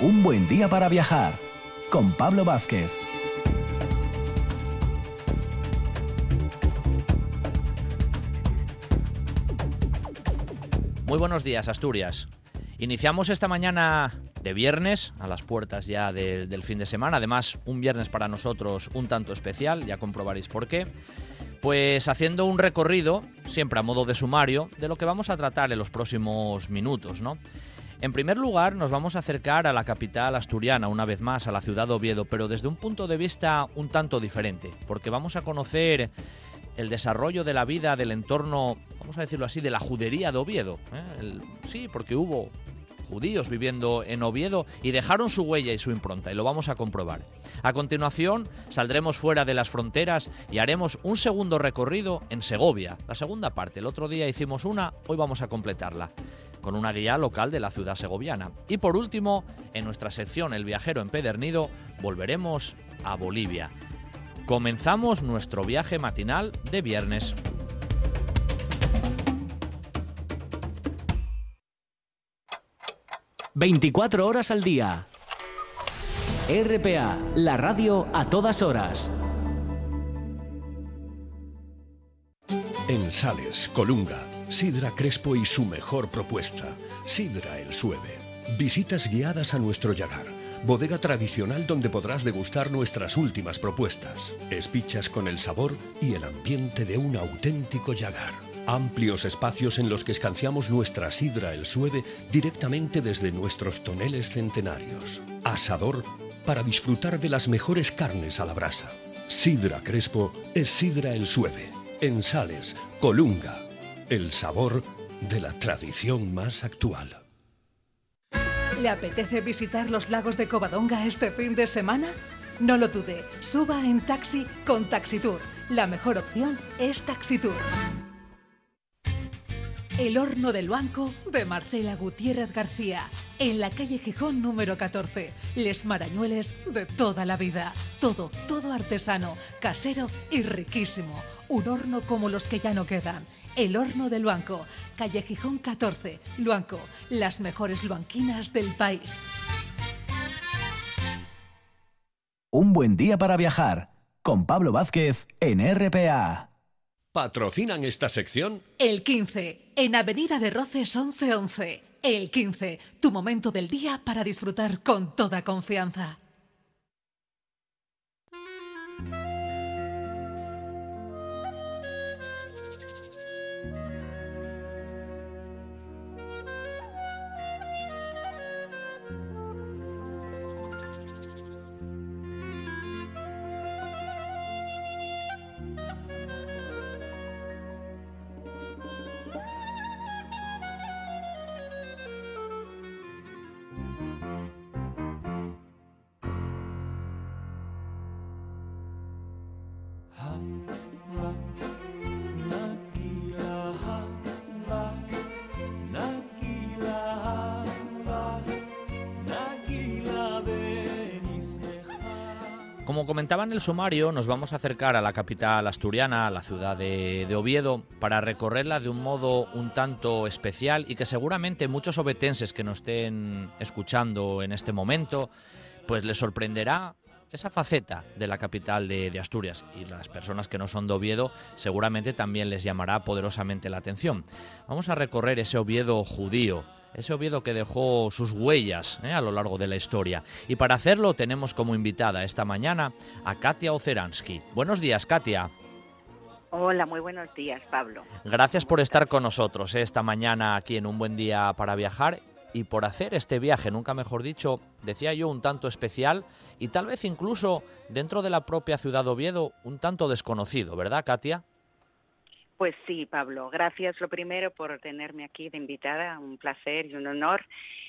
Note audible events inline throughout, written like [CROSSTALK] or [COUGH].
Un buen día para viajar con Pablo Vázquez. Muy buenos días, Asturias. Iniciamos esta mañana de viernes, a las puertas ya del fin de semana. Además, un viernes para nosotros un tanto especial, ya comprobaréis por qué. Pues haciendo un recorrido, siempre a modo de sumario, de lo que vamos a tratar en los próximos minutos, ¿no? En primer lugar, nos vamos a acercar a la capital asturiana, una vez más, a la ciudad de Oviedo, pero desde un punto de vista un tanto diferente, porque vamos a conocer el desarrollo de la vida del entorno, vamos a decirlo así, de la judería de Oviedo. ¿eh? sí, porque hubo judíos viviendo en Oviedo y dejaron su huella y su impronta, y lo vamos a comprobar. A continuación, saldremos fuera de las fronteras y haremos un segundo recorrido en Segovia, la segunda parte. El otro día hicimos una, hoy vamos a completarla con una guía local de la ciudad segoviana. Y por último, en nuestra sección El viajero empedernido, volveremos a Bolivia. Comenzamos nuestro viaje matinal de viernes. ...24 horas al día. RPA, la radio a todas horas. En Sales, Colunga, Sidra Crespo y su mejor propuesta, Sidra el Sueve. Visitas guiadas a nuestro Yagar, bodega tradicional donde podrás degustar nuestras últimas propuestas. Espichas con el sabor y el ambiente de un auténtico Yagar. Amplios espacios en los que escanciamos nuestra sidra el sueve directamente desde nuestros toneles centenarios. Asador para disfrutar de las mejores carnes a la brasa. Sidra Crespo es Sidra el Sueve en Sales, Colunga, el sabor de la tradición más actual. ¿Le apetece visitar los lagos de Covadonga este fin de semana? No lo dude, suba en taxi con Taxitour. La mejor opción es Taxitour. El horno del banco de Marcela Gutiérrez García, en la calle Gijón número 14. Les marañueles de toda la vida. Todo, todo artesano, casero y riquísimo. Un horno como los que ya no quedan. El horno del Luanco, calle Gijón 14, Luanco, las mejores luanquinas del país. Un buen día para viajar con Pablo Vázquez en RPA. ¿Patrocinan esta sección? El 15, en Avenida de Roces 1111. El 15, tu momento del día para disfrutar con toda confianza. Como comentaba en el sumario, nos vamos a acercar a la capital asturiana, a la ciudad de, Oviedo, para recorrerla de un modo un tanto especial y que seguramente muchos obetenses que nos estén escuchando en este momento, pues les sorprenderá esa faceta de la capital de, de, Asturias y las personas que no son de Oviedo seguramente también les llamará poderosamente la atención. Vamos a recorrer ese Oviedo judío, ese Oviedo que dejó sus huellas ¿eh? a lo largo de la historia. Y para hacerlo tenemos como invitada esta mañana a Katia Oceransky. Buenos días, Katia. Hola, muy buenos días, Pablo. Gracias por estar con nosotros ¿eh? esta mañana aquí en Un Buen Día para Viajar y por hacer este viaje, nunca mejor dicho, decía yo, un tanto especial y tal vez incluso dentro de la propia ciudad de Oviedo un tanto desconocido, ¿verdad, Katia? Pues sí, Pablo, gracias lo primero por tenerme aquí de invitada, un placer y un honor.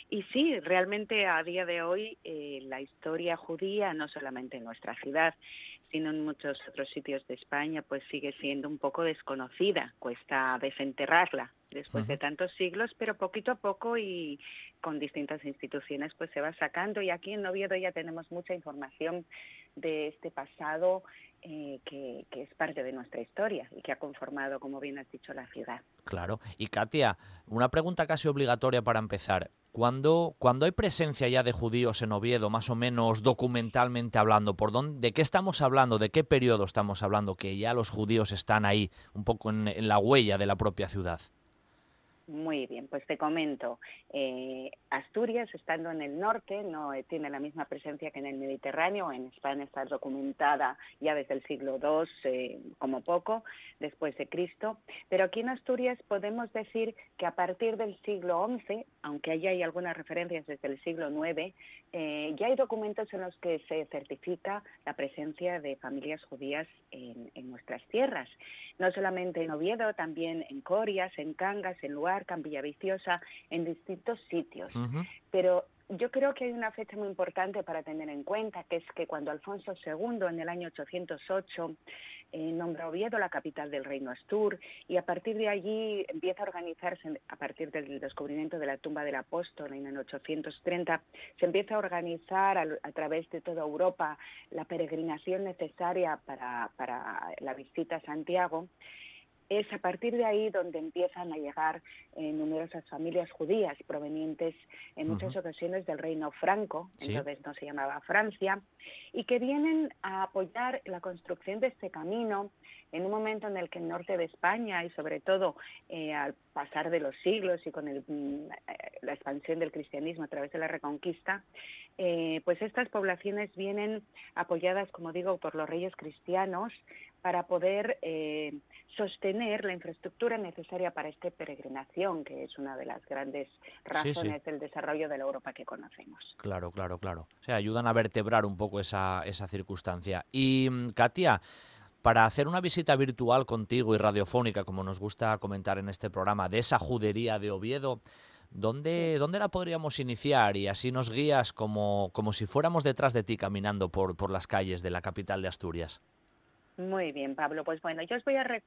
Y sí, realmente a día de hoy eh, la historia judía, no solamente en nuestra ciudad, sino en muchos otros sitios de España, pues sigue siendo un poco desconocida. Cuesta desenterrarla después de tantos siglos, pero poquito a poco y con distintas instituciones pues se va sacando. Y aquí en Oviedo ya tenemos mucha información de este pasado eh, que, es parte de nuestra historia y que ha conformado, como bien has dicho, la ciudad. Claro. Y Katia, una pregunta casi obligatoria para empezar. Cuando, cuando hay presencia ya de judíos en Oviedo, más o menos documentalmente hablando, ¿por dónde, ¿de qué estamos hablando? ¿De qué periodo estamos hablando? Que ya los judíos están ahí, un poco en la huella de la propia ciudad. Muy bien, pues te comento. Eh, Asturias, estando en el norte, no eh, tiene la misma presencia que en el Mediterráneo. En España está documentada ya desde el siglo II, eh, como poco, después de Cristo. Pero aquí en Asturias podemos decir que a partir del siglo XI, aunque allá hay algunas referencias desde el siglo IX, ya hay documentos en los que se certifica la presencia de familias judías en, en nuestras tierras. No solamente en Oviedo, también en Corias, en Cangas, en Luar en Villaviciosa, en distintos sitios. Pero yo creo que hay una fecha muy importante para tener en cuenta, que es que cuando Alfonso II, en el año 808, eh, nombra Oviedo la capital del reino Astur, y a partir de allí empieza a organizarse, a partir del descubrimiento de la tumba del apóstol en el 830, se empieza a organizar a, través de toda Europa la peregrinación necesaria para, para la visita a Santiago es a partir de ahí donde empiezan a llegar eh, numerosas familias judías provenientes en muchas ocasiones del reino franco, entonces no se llamaba Francia, y que vienen a apoyar la construcción de este camino en un momento en el que el norte de España y sobre todo eh, al pasar de los siglos y con mm, la expansión del cristianismo a través de la reconquista, eh, pues estas poblaciones vienen apoyadas, como digo, por los reyes cristianos para poder eh, sostener la infraestructura necesaria para esta peregrinación, que es una de las grandes razones del desarrollo de la Europa que conocemos. Claro, claro, claro. O sea, ayudan a vertebrar un poco esa, esa circunstancia. Y, mm, Katia, para hacer una visita virtual contigo y radiofónica, como nos gusta comentar en este programa, de esa judería de Oviedo, ¿dónde, ¿dónde la podríamos iniciar? Y así nos guías como, como si fuéramos detrás de ti caminando por, por las calles de la capital de Asturias. Muy bien, Pablo. Pues bueno, yo os voy a,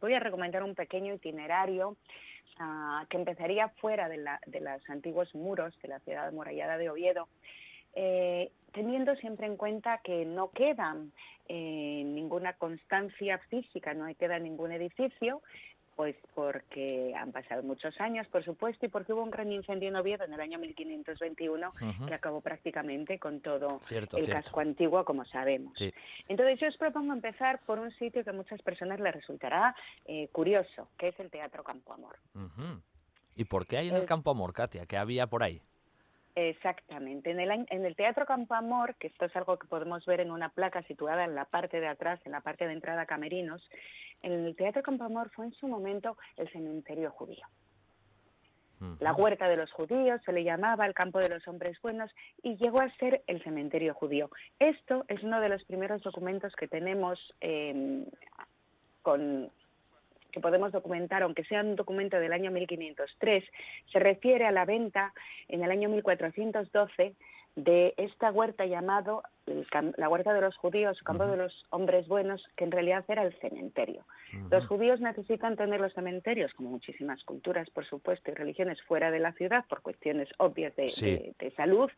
voy a recomendar un pequeño itinerario ah, que empezaría fuera de, la, de los antiguos muros de la ciudad amurallada de Oviedo, eh, teniendo siempre en cuenta que no queda eh, ninguna constancia física, no queda ningún edificio, pues porque han pasado muchos años, por supuesto, y porque hubo un gran incendio en Oviedo en el año 1521 que acabó prácticamente con todo el casco antiguo, como sabemos. Entonces yo os propongo empezar por un sitio que a muchas personas les resultará eh, curioso, que es el Teatro Campo Amor. ¿Y por qué hay en el, Campo Amor, Katia? ¿Qué había por ahí? Exactamente. En el, en el Teatro Campo Amor, que esto es algo que podemos ver en una placa situada en la parte de atrás, en la parte de entrada a Camerinos, el Teatro Campamor fue en su momento el cementerio judío. La huerta de los judíos se le llamaba el campo de los hombres buenos y llegó a ser el cementerio judío. Esto es uno de los primeros documentos que tenemos em, con, que podemos documentar, aunque sea un documento del año 1503, se refiere a la venta en el año 1412 de esta huerta llamado la huerta de los judíos, campo de los hombres buenos, que en realidad era el cementerio. Los judíos necesitan tener los cementerios, como muchísimas culturas, por supuesto, y religiones fuera de la ciudad por cuestiones obvias de, de salud.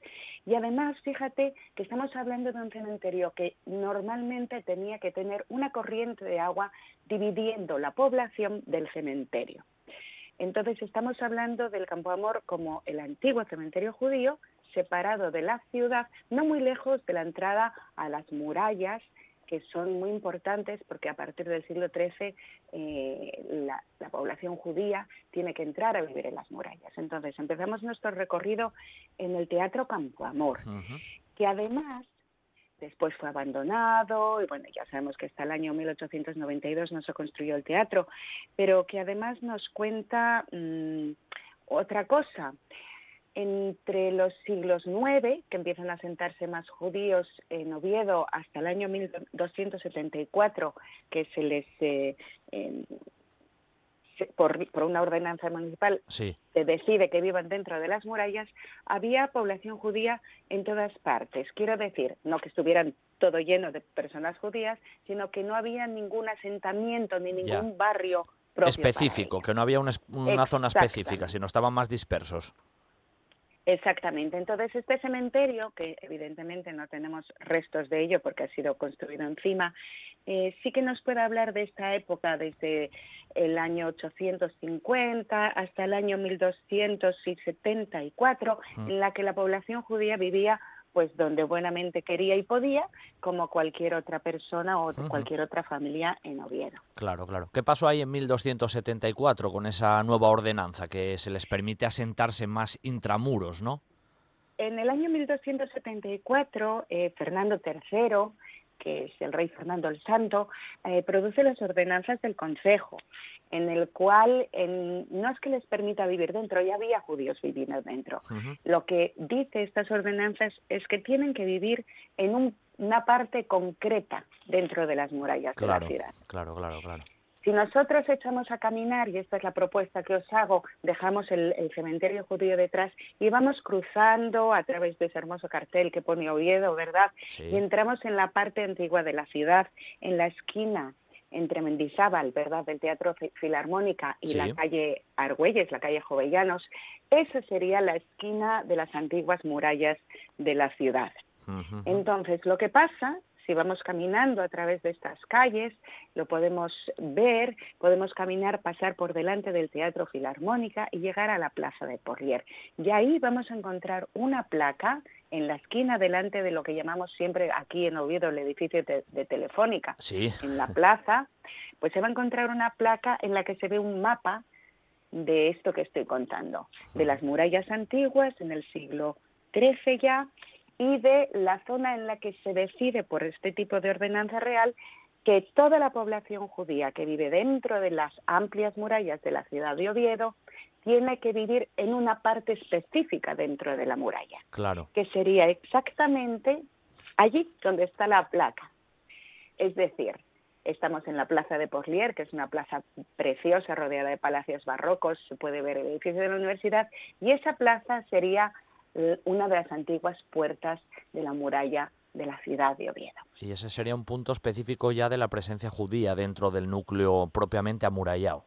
Y además, fíjate que estamos hablando de un cementerio que normalmente tenía que tener una corriente de agua dividiendo la población del cementerio. Entonces estamos hablando del Campo Amor como el antiguo cementerio judío, separado de la ciudad, no muy lejos de la entrada a las murallas, que son muy importantes porque a partir del siglo XIII eh, la, población judía tiene que entrar a vivir en las murallas. Entonces empezamos nuestro recorrido en el Teatro Campo Amor, que además después fue abandonado y bueno, ya sabemos que hasta el año 1892 no se construyó el teatro, pero que además nos cuenta mm, otra cosa entre los siglos IX, que empiezan a sentarse más judíos en Oviedo, hasta el año 1274, que se les, eh, por, una ordenanza municipal, se decide que vivan dentro de las murallas, había población judía en todas partes. Quiero decir, no que estuvieran todo lleno de personas judías, sino que no había ningún asentamiento ni ningún barrio específico, que no había una, una zona específica, sino estaban más dispersos. Exactamente. Entonces, este cementerio, que evidentemente no tenemos restos de ello porque ha sido construido encima, eh, sí que nos puede hablar de esta época desde el año 850 hasta el año 1274, en la que la población judía vivía pues donde buenamente quería y podía, como cualquier otra persona o cualquier otra familia en Oviedo. Claro, claro. ¿Qué pasó ahí en 1274 con esa nueva ordenanza que se les permite asentarse más intramuros, no? En el año 1274, eh, Fernando III que es el rey Fernando el Santo, eh, produce las ordenanzas del Consejo, en el cual no es que les permita vivir dentro, ya había judíos viviendo dentro. Lo que dice estas ordenanzas es que tienen que vivir en una parte concreta dentro de las murallas de la ciudad. Claro, claro, claro. Si nosotros echamos a caminar, y esta es la propuesta que os hago, dejamos el, cementerio judío detrás y vamos cruzando a través de ese hermoso cartel que pone Oviedo, ¿verdad? Y entramos en la parte antigua de la ciudad, en la esquina entre Mendizábal, ¿verdad?, del Teatro Filarmónica y la calle Argüelles, la calle Jovellanos, esa sería la esquina de las antiguas murallas de la ciudad. Entonces, lo que pasa si vamos caminando a través de estas calles, lo podemos ver, podemos caminar, pasar por delante del Teatro Filarmónica y llegar a la Plaza de Porlier. Y ahí vamos a encontrar una placa en la esquina delante de lo que llamamos siempre aquí en Oviedo el edificio de, Telefónica, en la plaza, pues se va a encontrar una placa en la que se ve un mapa de esto que estoy contando, de las murallas antiguas en el siglo XIII ya, y de la zona en la que se decide por este tipo de ordenanza real que toda la población judía que vive dentro de las amplias murallas de la ciudad de Oviedo tiene que vivir en una parte específica dentro de la muralla. Claro. Que sería exactamente allí donde está la placa. Es decir, estamos en la plaza de Porlier, que es una plaza preciosa rodeada de palacios barrocos, se puede ver el edificio de la universidad, y esa plaza sería una de las antiguas puertas de la muralla de la ciudad de Oviedo. Y ese sería un punto específico ya de la presencia judía dentro del núcleo propiamente amurallado.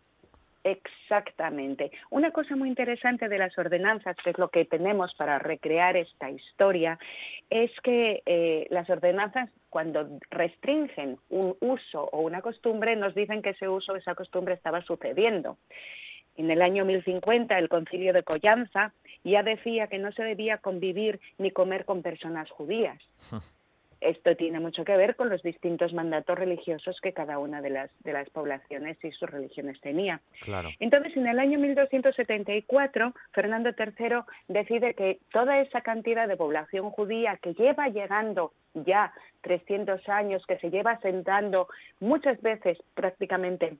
Exactamente. Una cosa muy interesante de las ordenanzas, que es lo que tenemos para recrear esta historia, es que eh, las ordenanzas, cuando restringen un uso o una costumbre, nos dicen que ese uso o esa costumbre estaba sucediendo. En el año 1050, el concilio de Collanza ya decía que no se debía convivir ni comer con personas judías. Esto tiene mucho que ver con los distintos mandatos religiosos que cada una de las, de las poblaciones y sus religiones tenía. Claro. Entonces, en el año 1274, Fernando III decide que toda esa cantidad de población judía que lleva llegando ya 300 años, que se lleva sentando muchas veces prácticamente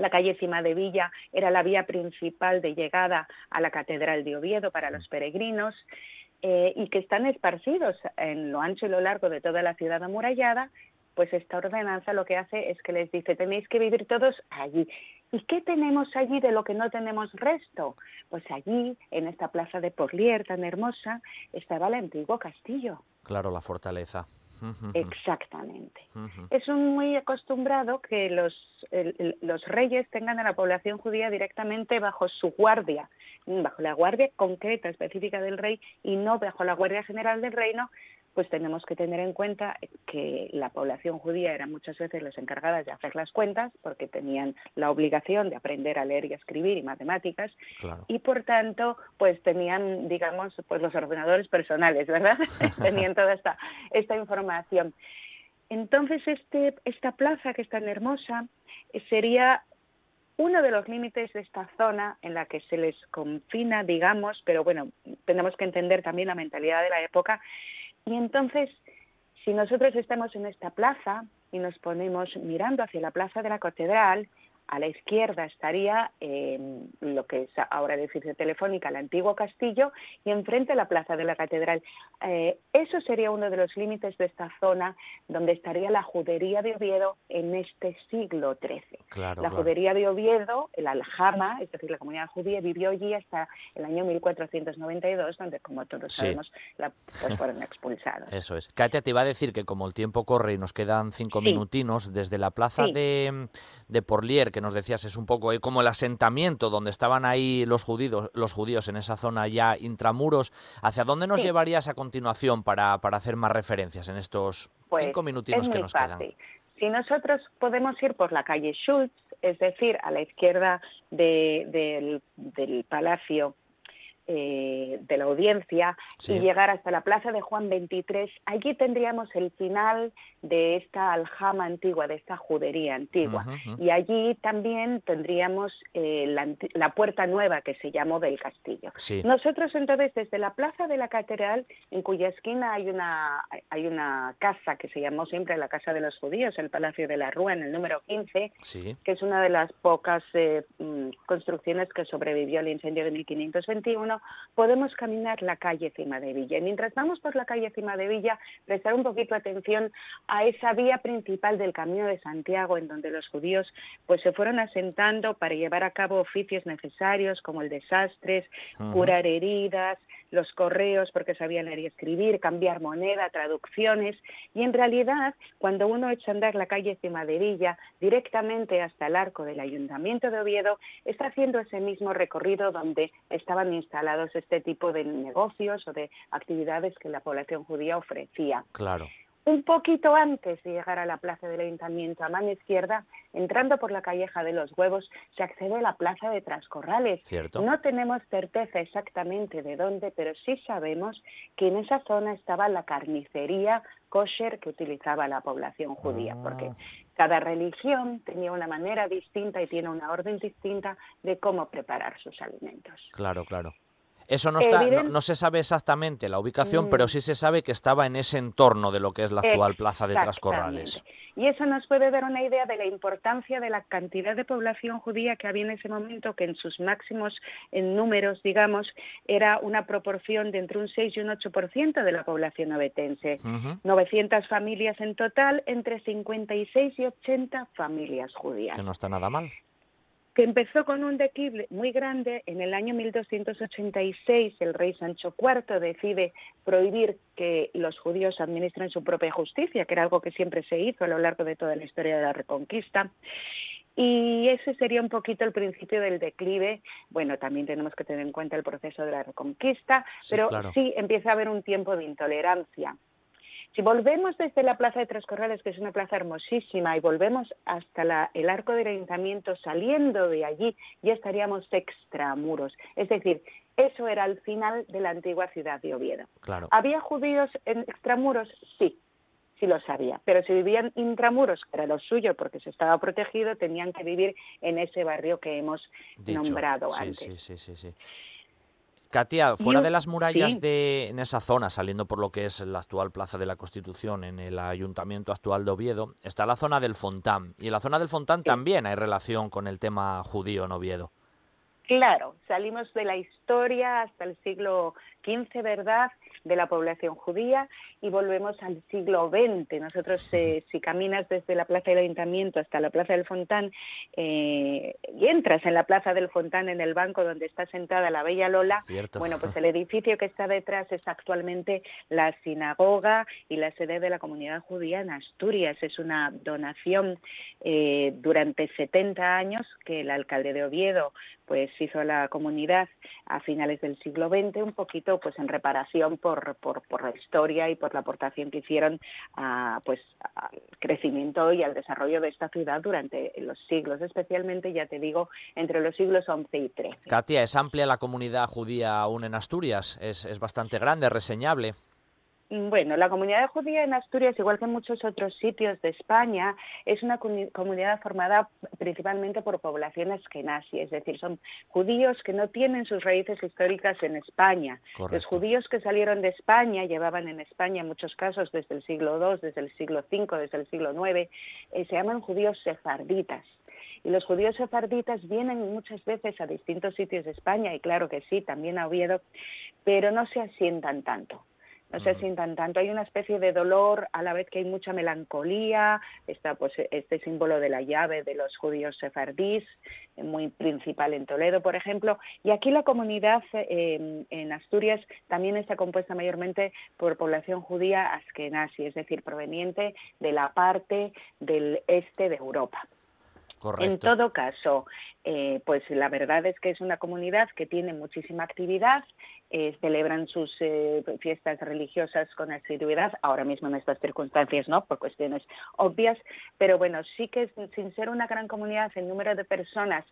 la calle Cima de Villa era la vía principal de llegada a la Catedral de Oviedo para los peregrinos eh, y que están esparcidos en lo ancho y lo largo de toda la ciudad amurallada, pues esta ordenanza lo que hace es que les dice tenéis que vivir todos allí. ¿Y qué tenemos allí de lo que no tenemos resto? Pues allí, en esta plaza de Porlier tan hermosa, estaba el antiguo castillo. Claro, la fortaleza. Exactamente. Es un muy acostumbrado que los, los reyes tengan a la población judía directamente bajo su guardia, bajo la guardia concreta, específica del rey y no bajo la guardia general del reino, pues tenemos que tener en cuenta que la población judía era muchas veces las encargadas de hacer las cuentas porque tenían la obligación de aprender a leer y a escribir y matemáticas y por tanto pues tenían digamos pues los ordenadores personales, ¿verdad? [LAUGHS] tenían toda esta esta información. Entonces este esta plaza que es tan hermosa eh, sería uno de los límites de esta zona en la que se les confina, digamos, pero bueno, tenemos que entender también la mentalidad de la época, y entonces, si nosotros estamos en esta plaza y nos ponemos mirando hacia la plaza de la catedral, a la izquierda estaría lo que es ahora el edificio telefónica, el antiguo castillo, y enfrente la plaza de la catedral. Eh, eso sería uno de los límites de esta zona donde estaría la judería de Oviedo en este siglo XIII. la judería de Oviedo, el Aljama, es decir, la comunidad judía, vivió allí hasta el año 1492, donde, como todos sabemos, la, pues, [LAUGHS] fueron expulsados. Eso es. Katia, te iba a decir que como el tiempo corre y nos quedan cinco minutinos, desde la plaza de, de Porlier, que nos decías es un poco eh, como el asentamiento donde estaban ahí los judíos, los judíos en esa zona ya intramuros. ¿Hacia dónde nos llevarías a continuación para, hacer más referencias en estos pues, cinco minutitos que nos quedan? Si nosotros podemos ir por la calle Schultz, es decir, a la izquierda del, del Palacio eh, de la audiencia y llegar hasta la plaza de Juan 23. Allí tendríamos el final de esta aljama antigua, de esta judería antigua. Y allí también tendríamos eh, la, puerta nueva que se llamó del castillo. Nosotros entonces desde la plaza de la catedral, en cuya esquina hay una, hay una casa que se llamó siempre la Casa de los Judíos, el Palacio de la Rúa, en el número 15, que es una de las pocas eh, mm, construcciones que sobrevivió al incendio de 1521 podemos caminar la calle Cima de Villa. Y mientras vamos por la calle Cima de Villa, prestar un poquito atención a esa vía principal del Camino de Santiago, en donde los judíos pues se fueron asentando para llevar a cabo oficios necesarios como el desastres, curar heridas, los correos porque sabían leer y escribir, cambiar moneda, traducciones. Y en realidad, cuando uno echa a andar la calle de Villa directamente hasta el arco del Ayuntamiento de Oviedo, está haciendo ese mismo recorrido donde estaban instalados este tipo de negocios o de actividades que la población judía ofrecía. Claro. Un poquito antes de llegar a la plaza del ayuntamiento, a mano izquierda, entrando por la calleja de los huevos, se accede a la plaza de Trascorrales. No tenemos certeza exactamente de dónde, pero sí sabemos que en esa zona estaba la carnicería kosher que utilizaba la población judía, ah. porque cada religión tenía una manera distinta y tiene una orden distinta de cómo preparar sus alimentos. Claro, claro. Eso no, está, no, se sabe exactamente la ubicación, pero mm. sí se sabe que estaba en ese entorno de lo que es la actual plaza de Trascorrales. Y eso nos puede dar una idea de la importancia de la cantidad de población judía que había en ese momento, que en sus máximos en números, digamos, era una proporción de entre un 6 y un 8% de la población obetense. 900 familias en total, entre 56 y 80 familias judías. Que no está nada mal que empezó con un declive muy grande. En el año 1286 el rey Sancho IV decide prohibir que los judíos administren su propia justicia, que era algo que siempre se hizo a lo largo de toda la historia de la Reconquista. Y ese sería un poquito el principio del declive. Bueno, también tenemos que tener en cuenta el proceso de la Reconquista, pero sí empieza a haber un tiempo de intolerancia. Si volvemos desde la Plaza de Tres Corrales, que es una plaza hermosísima, y volvemos hasta el arco del ayuntamiento, saliendo de allí, ya estaríamos extramuros. Es decir, eso era el final de la antigua ciudad de Oviedo. ¿Había judíos en extramuros? Sí, sí lo sabía. Pero si vivían intramuros, que era lo suyo porque se estaba protegido, tenían que vivir en ese barrio que hemos nombrado antes. Sí, sí, sí, Katia, fuera de las murallas de en esa zona, saliendo por lo que es la actual Plaza de la Constitución, en el Ayuntamiento actual de Oviedo, está la zona del Fontán. Y en la zona del Fontán también hay relación con el tema judío en Oviedo. Claro, salimos de la historia hasta el siglo XV, ¿verdad?, de la población judía y volvemos al siglo XX. Nosotros, eh, si caminas desde la Plaza del Ayuntamiento hasta la Plaza del Fontán eh, y entras en la Plaza del Fontán, en el banco donde está sentada la Bella Lola, bueno, pues [LAUGHS] el edificio que está detrás es actualmente la sinagoga y la sede de la comunidad judía en Asturias. Es una donación eh, durante 70 años que el alcalde de Oviedo pues hizo a la comunidad a finales del siglo XX un poquito pues en reparación por, por, por la historia y por la aportación que hicieron a, pues, al crecimiento y al desarrollo de esta ciudad durante los siglos, especialmente, ya te digo, entre los siglos XI y XIII. Katia, ¿es amplia la comunidad judía aún en Asturias? ¿Es, es bastante grande, reseñable? Bueno, la comunidad judía en Asturias, igual que en muchos otros sitios de España, es una comunidad formada principalmente por poblaciones askenazi, es decir, son judíos que no tienen sus raíces históricas en España. Los judíos que salieron de España llevaban en España en muchos casos desde el siglo II, desde el siglo V, desde el siglo IX, eh, se llaman judíos sefarditas. Y los judíos sefarditas vienen muchas veces a distintos sitios de España, y claro que sí, también a Oviedo, pero no se asientan tanto no se sientan tanto. Hay una especie de dolor a la vez que hay mucha melancolía. Está pues este símbolo de la llave de los judíos sefardís, muy principal en Toledo, por ejemplo. Y aquí la comunidad em, en Asturias también está compuesta mayormente por población judía askenazi, es decir, proveniente de la parte del este de Europa. En todo caso, eh, pues la verdad es que es una comunidad que tiene muchísima actividad, eh, celebran sus eh, fiestas religiosas con asiduidad, ahora mismo en estas circunstancias no, por cuestiones obvias, pero bueno, sí que sin ser una gran comunidad, el número de personas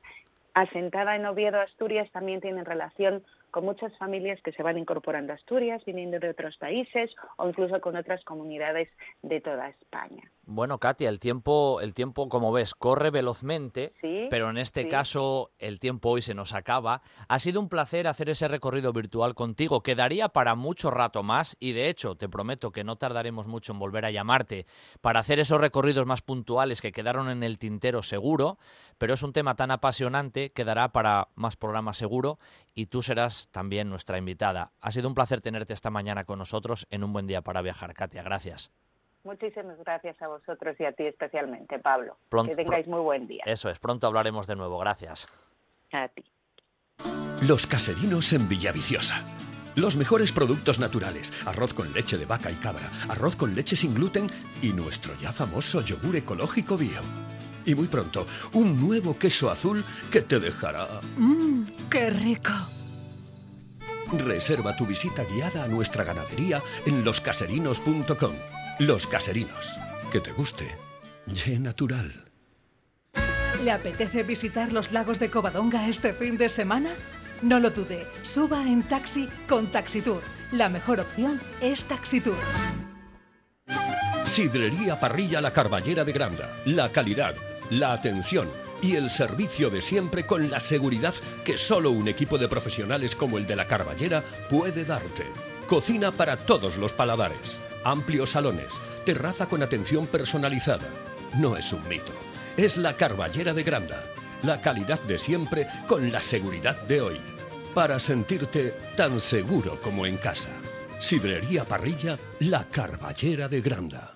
asentada en Oviedo, Asturias, también tienen relación con muchas familias que se van incorporando a Asturias, viniendo de otros países o incluso con otras comunidades de toda España. Bueno, Katia, el tiempo, el tiempo, como ves, corre velozmente, pero en este caso el tiempo hoy se nos acaba. Ha sido un placer hacer ese recorrido virtual contigo. Quedaría para mucho rato más y de hecho te prometo que no tardaremos mucho en volver a llamarte para hacer esos recorridos más puntuales que quedaron en el tintero seguro, pero es un tema tan apasionante que dará para más programas seguro y tú serás también nuestra invitada. Ha sido un placer tenerte esta mañana con nosotros en un buen día para viajar. Katia, gracias. Muchísimas gracias a vosotros y a ti especialmente, Pablo. que tengáis muy buen día. Eso es, pronto hablaremos de nuevo. Gracias. A ti. Los caserinos en Villaviciosa. Los mejores productos naturales, arroz con leche de vaca y cabra, arroz con leche sin gluten y nuestro ya famoso yogur ecológico bio. Y muy pronto, un nuevo queso azul que te dejará... ¡Mmm, qué rico! Reserva tu visita guiada a nuestra ganadería en loscaserinos.com. Los Caserinos. Que te guste. Ye natural. ¿Le apetece visitar los lagos de Covadonga este fin de semana? No lo dude, suba en taxi con Taxitour. La mejor opción es Taxitour. Sidrería Parrilla La Carballera de Granda. La calidad, la atención y el servicio de siempre con la seguridad que solo un equipo de profesionales como el de La Carballera puede darte. Cocina para todos los paladares amplios salones, terraza con atención personalizada. No es un mito, es la Carballera de Granda, la calidad de siempre con la seguridad de hoy, para sentirte tan seguro como en casa. Sidrería Parrilla, la Carballera de Granda.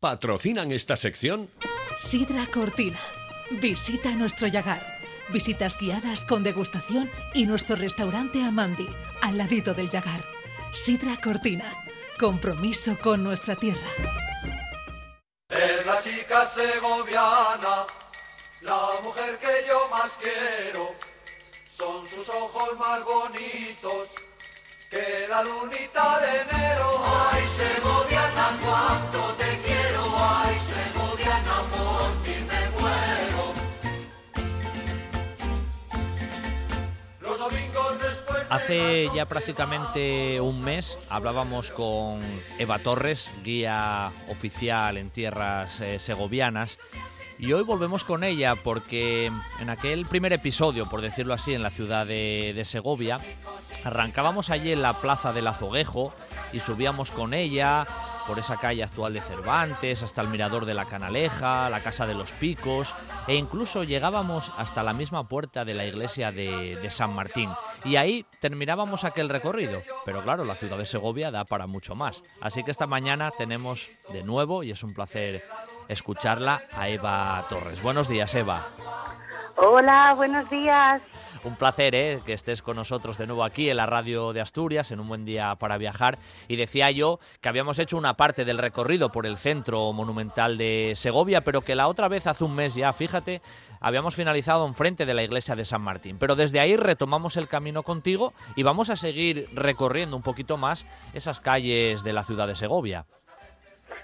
¿Patrocinan esta sección? Sidra Cortina. Visita nuestro Yagar. Visitas guiadas con degustación y nuestro restaurante Amandi, al ladito del Yagar. Sidra Cortina. Compromiso con nuestra tierra. Es la chica segoviana, la mujer que yo más quiero. Son sus ojos más bonitos que la lunita de enero. Ay, segoviana, cuánto te Hace ya prácticamente un mes hablábamos con Eva Torres, guía oficial en tierras eh, segovianas, y hoy volvemos con ella porque en aquel primer episodio, por decirlo así, en la ciudad de, de Segovia, arrancábamos allí en la plaza del Azoguejo y subíamos con ella por esa calle actual de Cervantes, hasta el mirador de la Canaleja, la Casa de los Picos, e incluso llegábamos hasta la misma puerta de la iglesia de, San Martín. Y ahí terminábamos aquel recorrido. Pero claro, la ciudad de Segovia da para mucho más. Así que esta mañana tenemos de nuevo, y es un placer escucharla, a Eva Torres. Buenos días, Eva. Hola, buenos días. Un placer ¿eh? que estés con nosotros de nuevo aquí en la radio de Asturias, en un buen día para viajar. Y decía yo que habíamos hecho una parte del recorrido por el centro monumental de Segovia, pero que la otra vez, hace un mes ya, fíjate, habíamos finalizado enfrente de la iglesia de San Martín. Pero desde ahí retomamos el camino contigo y vamos a seguir recorriendo un poquito más esas calles de la ciudad de Segovia.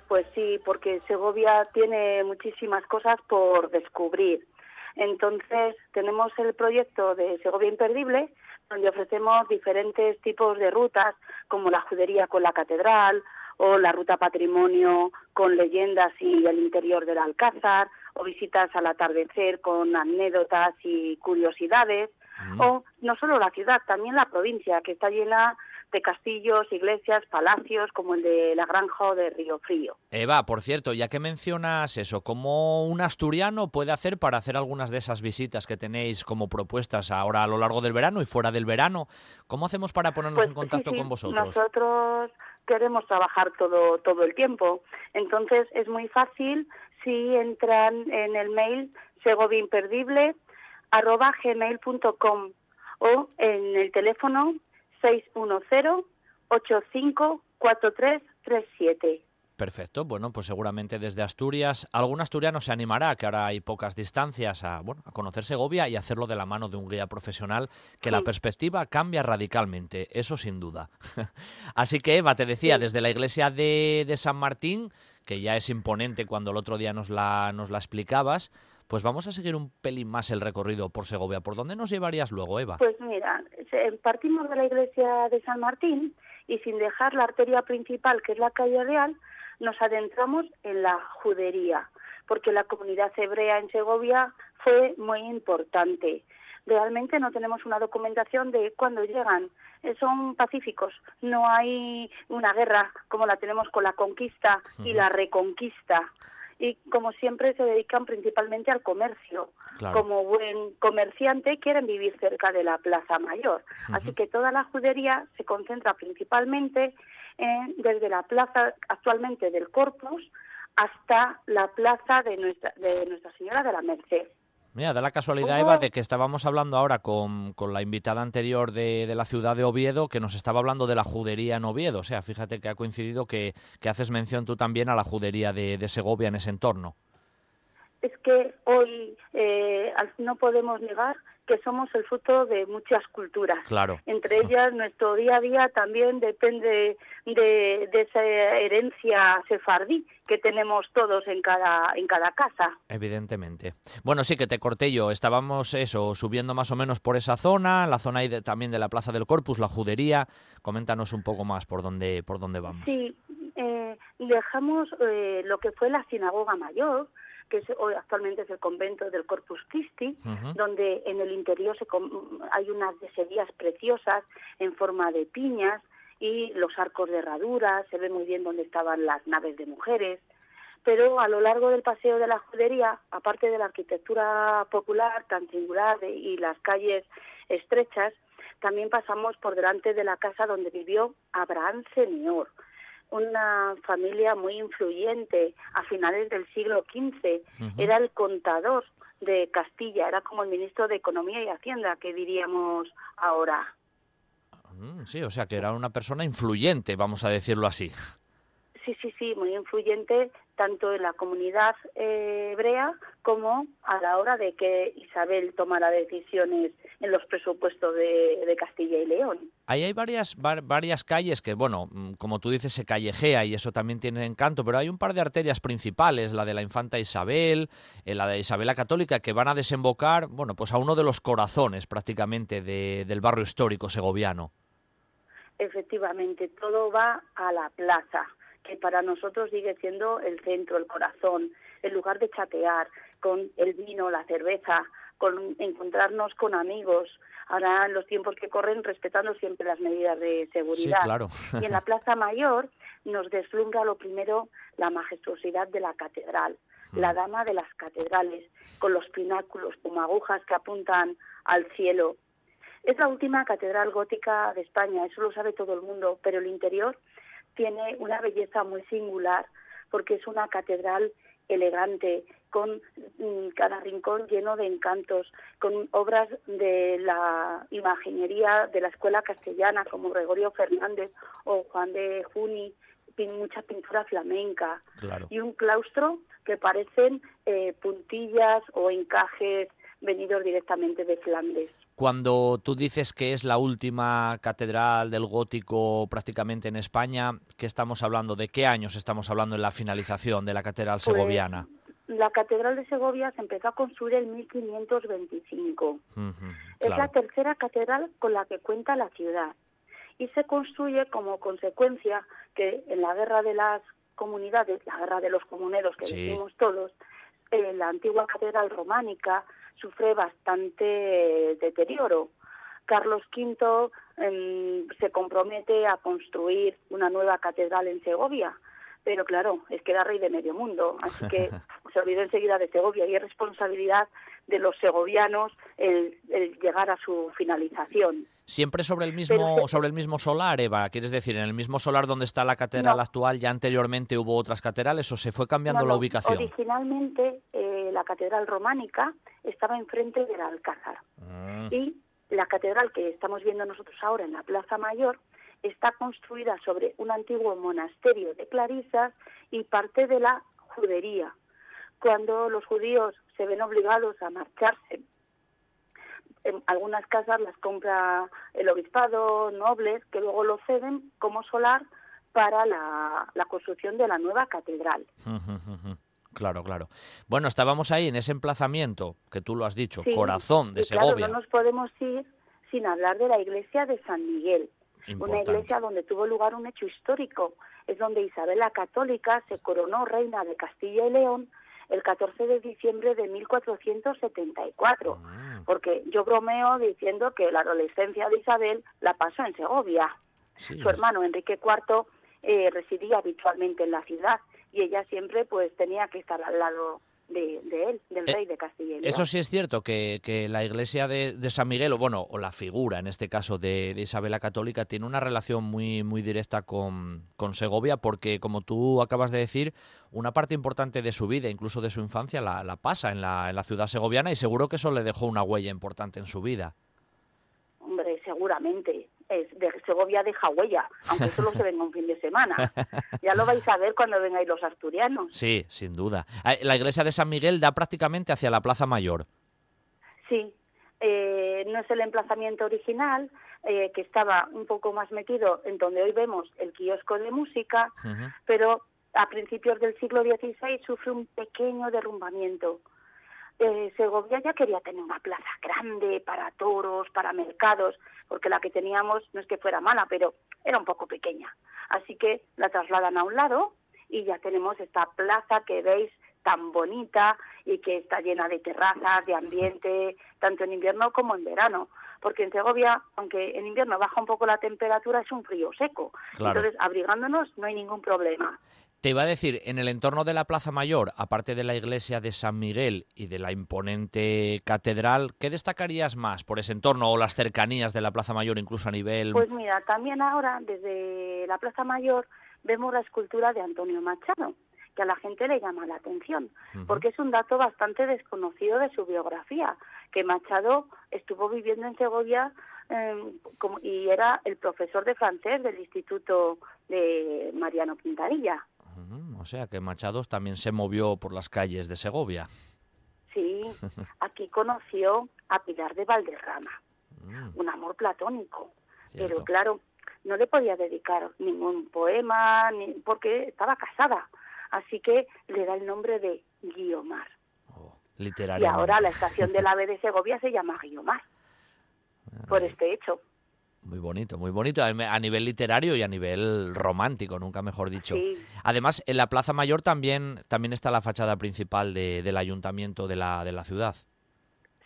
Pues sí, porque Segovia tiene muchísimas cosas por descubrir entonces, tenemos el proyecto de Segovia Imperdible, donde ofrecemos diferentes tipos de rutas, como la judería con la catedral, o la ruta patrimonio con leyendas y el interior del Alcázar, o visitas al atardecer con anécdotas y curiosidades, mm. o no solo la ciudad, también la provincia, que está llena de castillos, iglesias, palacios, como el de la Granja de Río Frío. Eva, por cierto, ya que mencionas eso, ¿cómo un asturiano puede hacer para hacer algunas de esas visitas que tenéis como propuestas ahora a lo largo del verano y fuera del verano? ¿Cómo hacemos para ponernos Pues en contacto sí, sí, con vosotros? Nosotros queremos trabajar todo, todo el tiempo. Entonces es muy fácil si entran en el mail arroba gmail.com o en el teléfono 610-854337. Perfecto, bueno, pues seguramente desde Asturias algún asturiano se animará, que ahora hay pocas distancias, a, bueno, a conocer Segovia y hacerlo de la mano de un guía profesional, que la perspectiva cambia radicalmente, eso sin duda. [LAUGHS] Así que Eva, te decía, Sí. desde la iglesia de, de San Martín, que ya es imponente cuando el otro día nos la, nos la explicabas, pues vamos a seguir un pelín más el recorrido por Segovia. ¿Por dónde nos llevarías luego, Eva? Pues mira, partimos de la iglesia de San Martín y sin dejar la arteria principal, que es la calle Real, nos adentramos en la judería, porque la comunidad hebrea en Segovia fue muy importante. Realmente no tenemos una documentación de cuándo llegan. Eh, Son pacíficos. No hay una guerra como la tenemos con la conquista y la reconquista. Y como siempre se dedican principalmente al comercio Claro. como buen comerciante quieren vivir cerca de la Plaza Mayor. Así que toda la judería se concentra principalmente en- desde la plaza actualmente del Corpus hasta la plaza de Nuestra, de Nuestra Señora de la Merced. Mira, da la casualidad. Eva, de que estábamos hablando ahora con, con la invitada anterior de, de la ciudad de Oviedo, que nos estaba hablando de la judería en Oviedo. O sea, fíjate que ha coincidido que, que haces mención tú también a la judería de, de Segovia en ese entorno. Es que hoy eh, no podemos negar que somos el fruto de muchas culturas. Claro. Entre ellas, nuestro día a día también depende de, de esa herencia sefardí que tenemos todos en cada, en cada casa. Evidentemente. Bueno, sí que te corté yo. Estábamos eso, subiendo más o menos por esa zona, la zona ahí de- también de la Plaza del Corpus, la judería. Coméntanos un poco más por dónde, por dónde vamos. Sí, eh, dejamos eh, lo que fue la sinagoga mayor, que es, hoy actualmente es el convento del Corpus Christi, donde en el interior se com- hay unas yeserías preciosas en forma de piñas y los arcos de herradura, se ve muy bien dónde estaban las naves de mujeres. Pero a lo largo del paseo de la judería, aparte de la arquitectura popular tan singular y las calles estrechas, también pasamos por delante de la casa donde vivió Abraham Senior, una familia muy influyente a finales del siglo XV. Era el contador de Castilla, era como el ministro de Economía y Hacienda, que diríamos ahora. Mm, Sí, o sea que era una persona influyente, vamos a decirlo así. Sí, sí, sí, muy influyente tanto en la comunidad eh, hebrea como a la hora de que Isabel tomara decisiones en los presupuestos de, de Castilla y León. Ahí hay varias, var- varias calles que, bueno, mm, como tú dices, se callejea y eso también tiene encanto, pero hay un par de arterias principales, la de la infanta Isabel, eh, la de Isabel la Católica, que van a desembocar, bueno, pues a uno de los corazones prácticamente de- del barrio histórico segoviano. Efectivamente, todo va a la plaza, que para nosotros sigue siendo el centro, el corazón, el lugar de chatear con el vino, la cerveza, con encontrarnos con amigos. Ahora, en los tiempos que corren, respetando siempre las medidas de Sí, seguridad. claro. Y en la [LAUGHS] Plaza Mayor nos deslumbra lo primero la majestuosidad de la catedral, la Mm. dama de las catedrales, con los pináculos como agujas que apuntan al cielo. Es la última catedral gótica de España, eso lo sabe todo el mundo, pero el interior tiene una belleza muy singular porque es una catedral elegante, con mm, cada rincón lleno de encantos, con obras de la imaginería de la escuela castellana como Gregorio Fernández o Juan de Juni, mucha pintura flamenca Claro. y un claustro que parecen eh, puntillas o encajes venidos directamente de Flandes. Cuando tú dices que es la última catedral del gótico prácticamente en España, ¿qué estamos hablando? ¿De qué años estamos hablando en la finalización de la catedral Pues, segoviana? La Catedral de Segovia se empezó a construir en 1525. Ujú, Es la tercera catedral con la que cuenta la ciudad y se construye como consecuencia que en la guerra de las comunidades, la guerra de los comuneros que Sí. decimos todos, eh, la antigua catedral románica sufre bastante deterioro. Carlos V em, se compromete a construir una nueva catedral en Segovia, pero claro, es que era rey de medio mundo, así que [LAUGHS] se olvidó enseguida de Segovia y es responsabilidad de los segovianos el, llegar a su finalización. Siempre sobre el mismo sobre el mismo solar, Eva, quieres decir, en el mismo solar donde está la catedral actual, ya anteriormente hubo otras catedrales o se fue cambiando la ubicación. Originalmente eh, la catedral románica estaba enfrente del Alcázar ah. y la catedral que estamos viendo nosotros ahora en la Plaza Mayor está construida sobre un antiguo monasterio de clarisas y parte de la judería. Cuando los judíos se ven obligados a marcharse, en algunas casas las compra el obispado, nobles, que luego lo ceden como solar para la, construcción de la nueva catedral. Claro, claro. Bueno, estábamos ahí en ese emplazamiento, que tú lo has dicho, corazón de Segovia. Claro, no nos podemos ir sin hablar de la iglesia de San Miguel, una iglesia donde tuvo lugar un hecho histórico. Es donde Isabel la Católica se coronó reina de Castilla y León el 14 de diciembre de 1474, ah. Porque yo bromeo diciendo que la adolescencia de Isabel la pasó en Segovia. Su hermano Enrique IV eh, residía habitualmente en la ciudad y ella siempre pues tenía que estar al lado de, él, del eh, rey de Castilla y León. Eso sí es cierto, que, que la iglesia de, San Miguel, o bueno, o la figura en este caso de, de, Isabel la Católica, tiene una relación muy, muy directa con, con, Segovia, porque como tú acabas de decir, una parte importante de su vida, incluso de su infancia, la, la pasa en la, en la ciudad segoviana y seguro que eso le dejó una huella importante en su vida. Hombre, seguramente de Segovia deja huella, aunque solo se venga un fin de semana. [LAUGHS] Ya lo vais a ver cuando vengáis los asturianos. Sí, sin duda. Ah, la iglesia de San Miguel da prácticamente hacia la Plaza Mayor. Sí, eh, no es el emplazamiento original, eh, que estaba un poco más metido en donde hoy vemos el kiosco de música, pero a principios del siglo XVI sufre un pequeño derrumbamiento. Eh, Segovia ya quería tener una plaza grande para toros, para mercados, porque la que teníamos no es que fuera mala, pero era un poco pequeña. Así que la trasladan a un lado y ya tenemos esta plaza que veis tan bonita y que está llena de terrazas, de ambiente, tanto en invierno como en verano. Porque en Segovia, aunque en invierno baja un poco la temperatura, es un frío seco. Entonces, abrigándonos no hay ningún problema. Te iba a decir, en el entorno de la Plaza Mayor, aparte de la iglesia de San Miguel y de la imponente catedral, ¿qué destacarías más por ese entorno o las cercanías de la Plaza Mayor, incluso a nivel... Pues mira, también ahora desde la Plaza Mayor vemos la escultura de Antonio Machado, que a la gente le llama la atención, porque es un dato bastante desconocido de su biografía, que Machado estuvo viviendo en Segovia em, y era el profesor de francés del Instituto de Mariano Quintanilla. O sea que Machados también se movió por las calles de Segovia. Sí, [LAUGHS] aquí conoció a Pilar de Valderrama, mm. un amor platónico. Pero claro, no le podía dedicar ningún poema ni, porque estaba casada. Así que le da el nombre de Guiomar. Oh, y ahora la estación del [LAUGHS] AVE de Segovia se llama Guiomar, por este hecho. Muy bonito, muy bonito, a nivel literario y a nivel romántico, nunca mejor dicho. Además, en la Plaza Mayor también, también está la fachada principal del ayuntamiento de la, de la ciudad.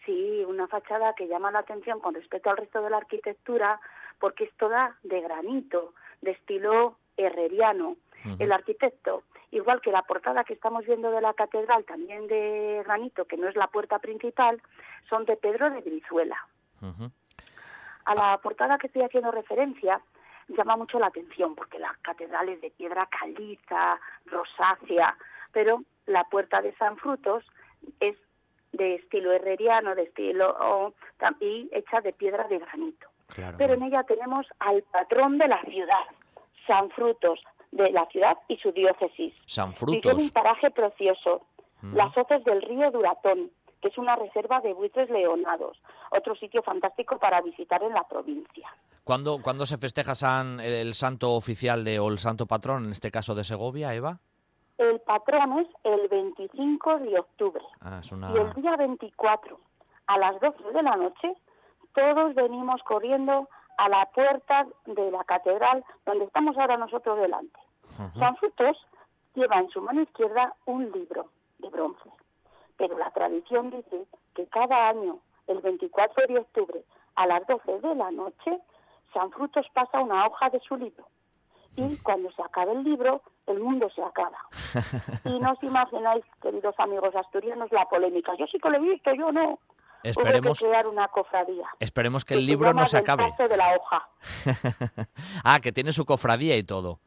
Sí, una fachada que llama la atención con respecto al resto de la arquitectura, porque es toda de granito, de estilo herreriano. El arquitecto, igual que la portada que estamos viendo de la catedral, también de granito, que no es la puerta principal, son de Pedro de Brizuela a la portada que estoy haciendo referencia llama mucho la atención porque la catedral es de piedra caliza, rosácea, pero la puerta de San Frutos es de estilo herreriano, de estilo y hecha de piedra de granito. Pero en ella tenemos al patrón de la ciudad, San Frutos, de la ciudad y su diócesis. San Frutos. un paraje precioso, las hoces del río Duratón, que es una reserva de buitres leonados, otro sitio fantástico para visitar en la provincia. ¿Cuándo, se festeja San, el santo oficial de, o el santo patrón, en este caso de Segovia, Eva? El patrón es el 25 de octubre. Ah, y el día 24, a las 12 de la noche, todos venimos corriendo a la puerta de la catedral donde estamos ahora nosotros delante. San Frutos lleva en su mano izquierda un libro de bronce pero la tradición dice que cada año, el 24 de octubre, a las 12 de la noche, San Frutos pasa una hoja de su libro. Y cuando se acabe el libro, el mundo se acaba. Y no os imagináis, queridos amigos asturianos, la polémica. Yo sí que lo he visto, yo no. Esperemos, Hubo que crear una cofradía. esperemos que que el se libro no se acabe. paso de la hoja. [LAUGHS] ah, que tiene su cofradía y todo.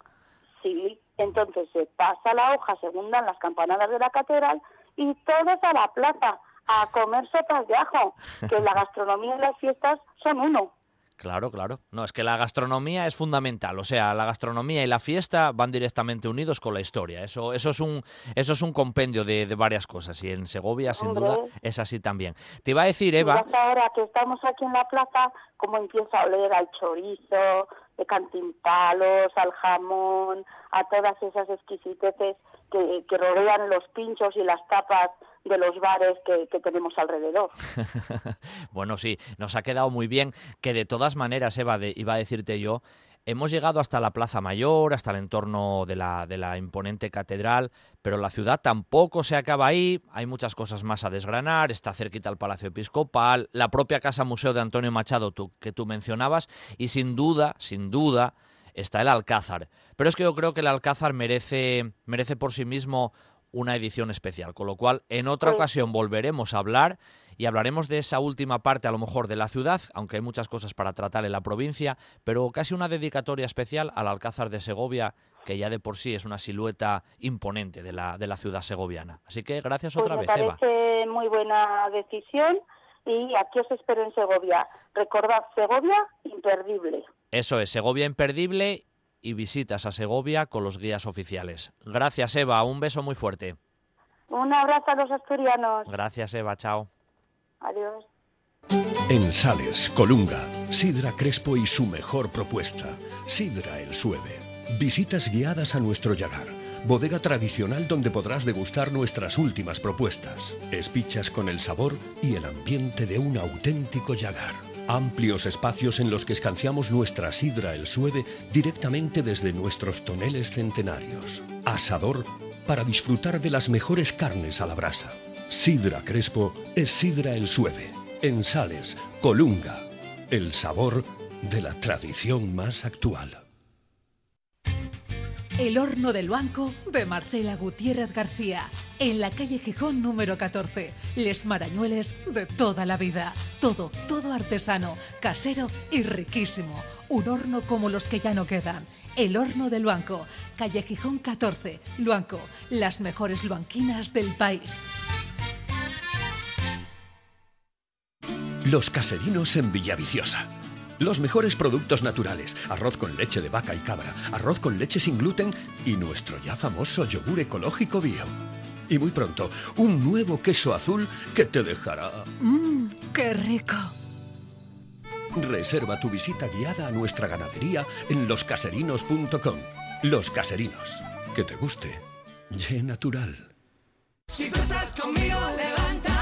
Sí, entonces se pasa la hoja dan las campanadas de la catedral y todos a la plaza a comer sopas de ajo, que la gastronomía y las fiestas son uno. Claro, claro. No, es que la gastronomía es fundamental. O sea, la gastronomía y la fiesta van directamente unidos con la historia. Eso, eso es un, eso es un compendio de, de varias cosas. Y en Segovia, sin Hombre. duda, es así también. Te iba a decir, Eva. Ahora que estamos aquí en la plaza, cómo empieza a oler al chorizo, de cantimpalos, al jamón, a todas esas exquisiteces que, rodean los pinchos y las tapas de los bares que, que tenemos alrededor. [LAUGHS] bueno, sí, nos ha quedado muy bien. Que de todas maneras, Eva, de- iba a decirte yo, hemos llegado hasta la Plaza Mayor, hasta el entorno de la, de la imponente catedral, pero la ciudad tampoco se acaba ahí. Hay muchas cosas más a desgranar. Está cerquita el Palacio Episcopal, la propia Casa Museo de Antonio Machado tú- que tú mencionabas, y sin duda, sin duda, está el Alcázar. Pero es que yo creo que el Alcázar merece, merece por sí mismo una edición especial, con lo cual en otra ocasión volveremos a hablar y hablaremos de esa última parte a lo mejor de la ciudad, aunque hay muchas cosas para tratar en la provincia, pero casi una dedicatoria especial al Alcázar de Segovia, que ya de por sí es una silueta imponente de la, de la ciudad segoviana. Así que gracias Pues otra me vez, Eva. parece muy buena decisión y aquí os espero en Segovia. Recordad, Segovia, imperdible. Eso es, Segovia imperdible y visitas a Segovia con los guías oficiales. Gracias, Eva, un beso muy fuerte. Un abrazo a los asturianos. Gracias, Eva, chao. Adiós. En Sales, Colunga, Sidra Crespo y su mejor propuesta, Sidra el Sueve. Visitas guiadas a nuestro Yagar, bodega tradicional donde podrás degustar nuestras últimas propuestas. Espichas con el sabor y el ambiente de un auténtico Yagar. Amplios espacios en los que escanciamos nuestra Sidra el Sueve directamente desde nuestros toneles centenarios. Asador para disfrutar de las mejores carnes a la brasa. Sidra Crespo es Sidra el Sueve. En Sales, Colunga, el sabor de la tradición más actual. El horno del banco de Marcela Gutiérrez García. En la calle Gijón número 14. Les Marañueles de toda la vida. Todo, todo artesano, casero y riquísimo. Un horno como los que ya no quedan. El horno del banco. Calle Gijón 14. Luanco. Las mejores luanquinas del país. Los caserinos en Villaviciosa. Los mejores productos naturales, arroz con leche de vaca y cabra, arroz con leche sin gluten y nuestro ya famoso yogur ecológico bio. Y muy pronto, un nuevo queso azul que te dejará... Mmm, qué rico. Reserva tu visita guiada a nuestra ganadería en loscaserinos.com. Los Caserinos. Que te guste. Ye natural.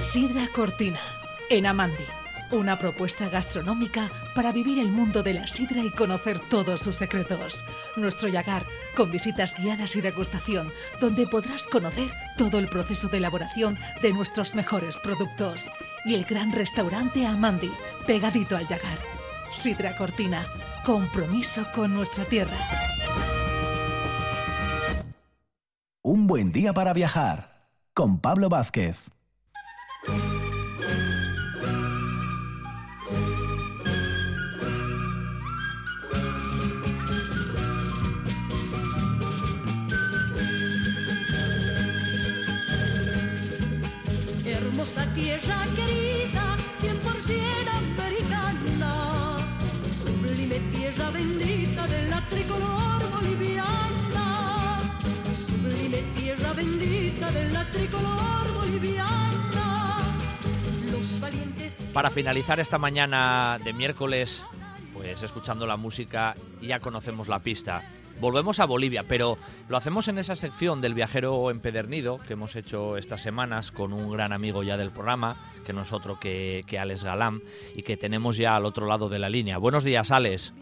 Sidra Cortina, en Amandi. Una propuesta gastronómica para vivir el mundo de la sidra y conocer todos sus secretos. Nuestro Yagar, con visitas guiadas y degustación, donde podrás conocer todo el proceso de elaboración de nuestros mejores productos. Y el gran restaurante Amandi, pegadito al Yagar. Sidra Cortina, compromiso con nuestra tierra. Un buen día para viajar con Pablo Vázquez. Hermosa tierra querida, 100% americana, sublime tierra bendita de la tricolor boliviana, sublime tierra bendita de la tricolor boliviana, Para finalizar esta mañana de miércoles, pues escuchando la música, ya conocemos la pista. Volvemos a Bolivia, pero lo hacemos en esa sección del viajero empedernido que hemos hecho estas semanas con un gran amigo ya del programa, que no es otro que, que Alex Galán, y que tenemos ya al otro lado de la línea. Buenos días, Alex.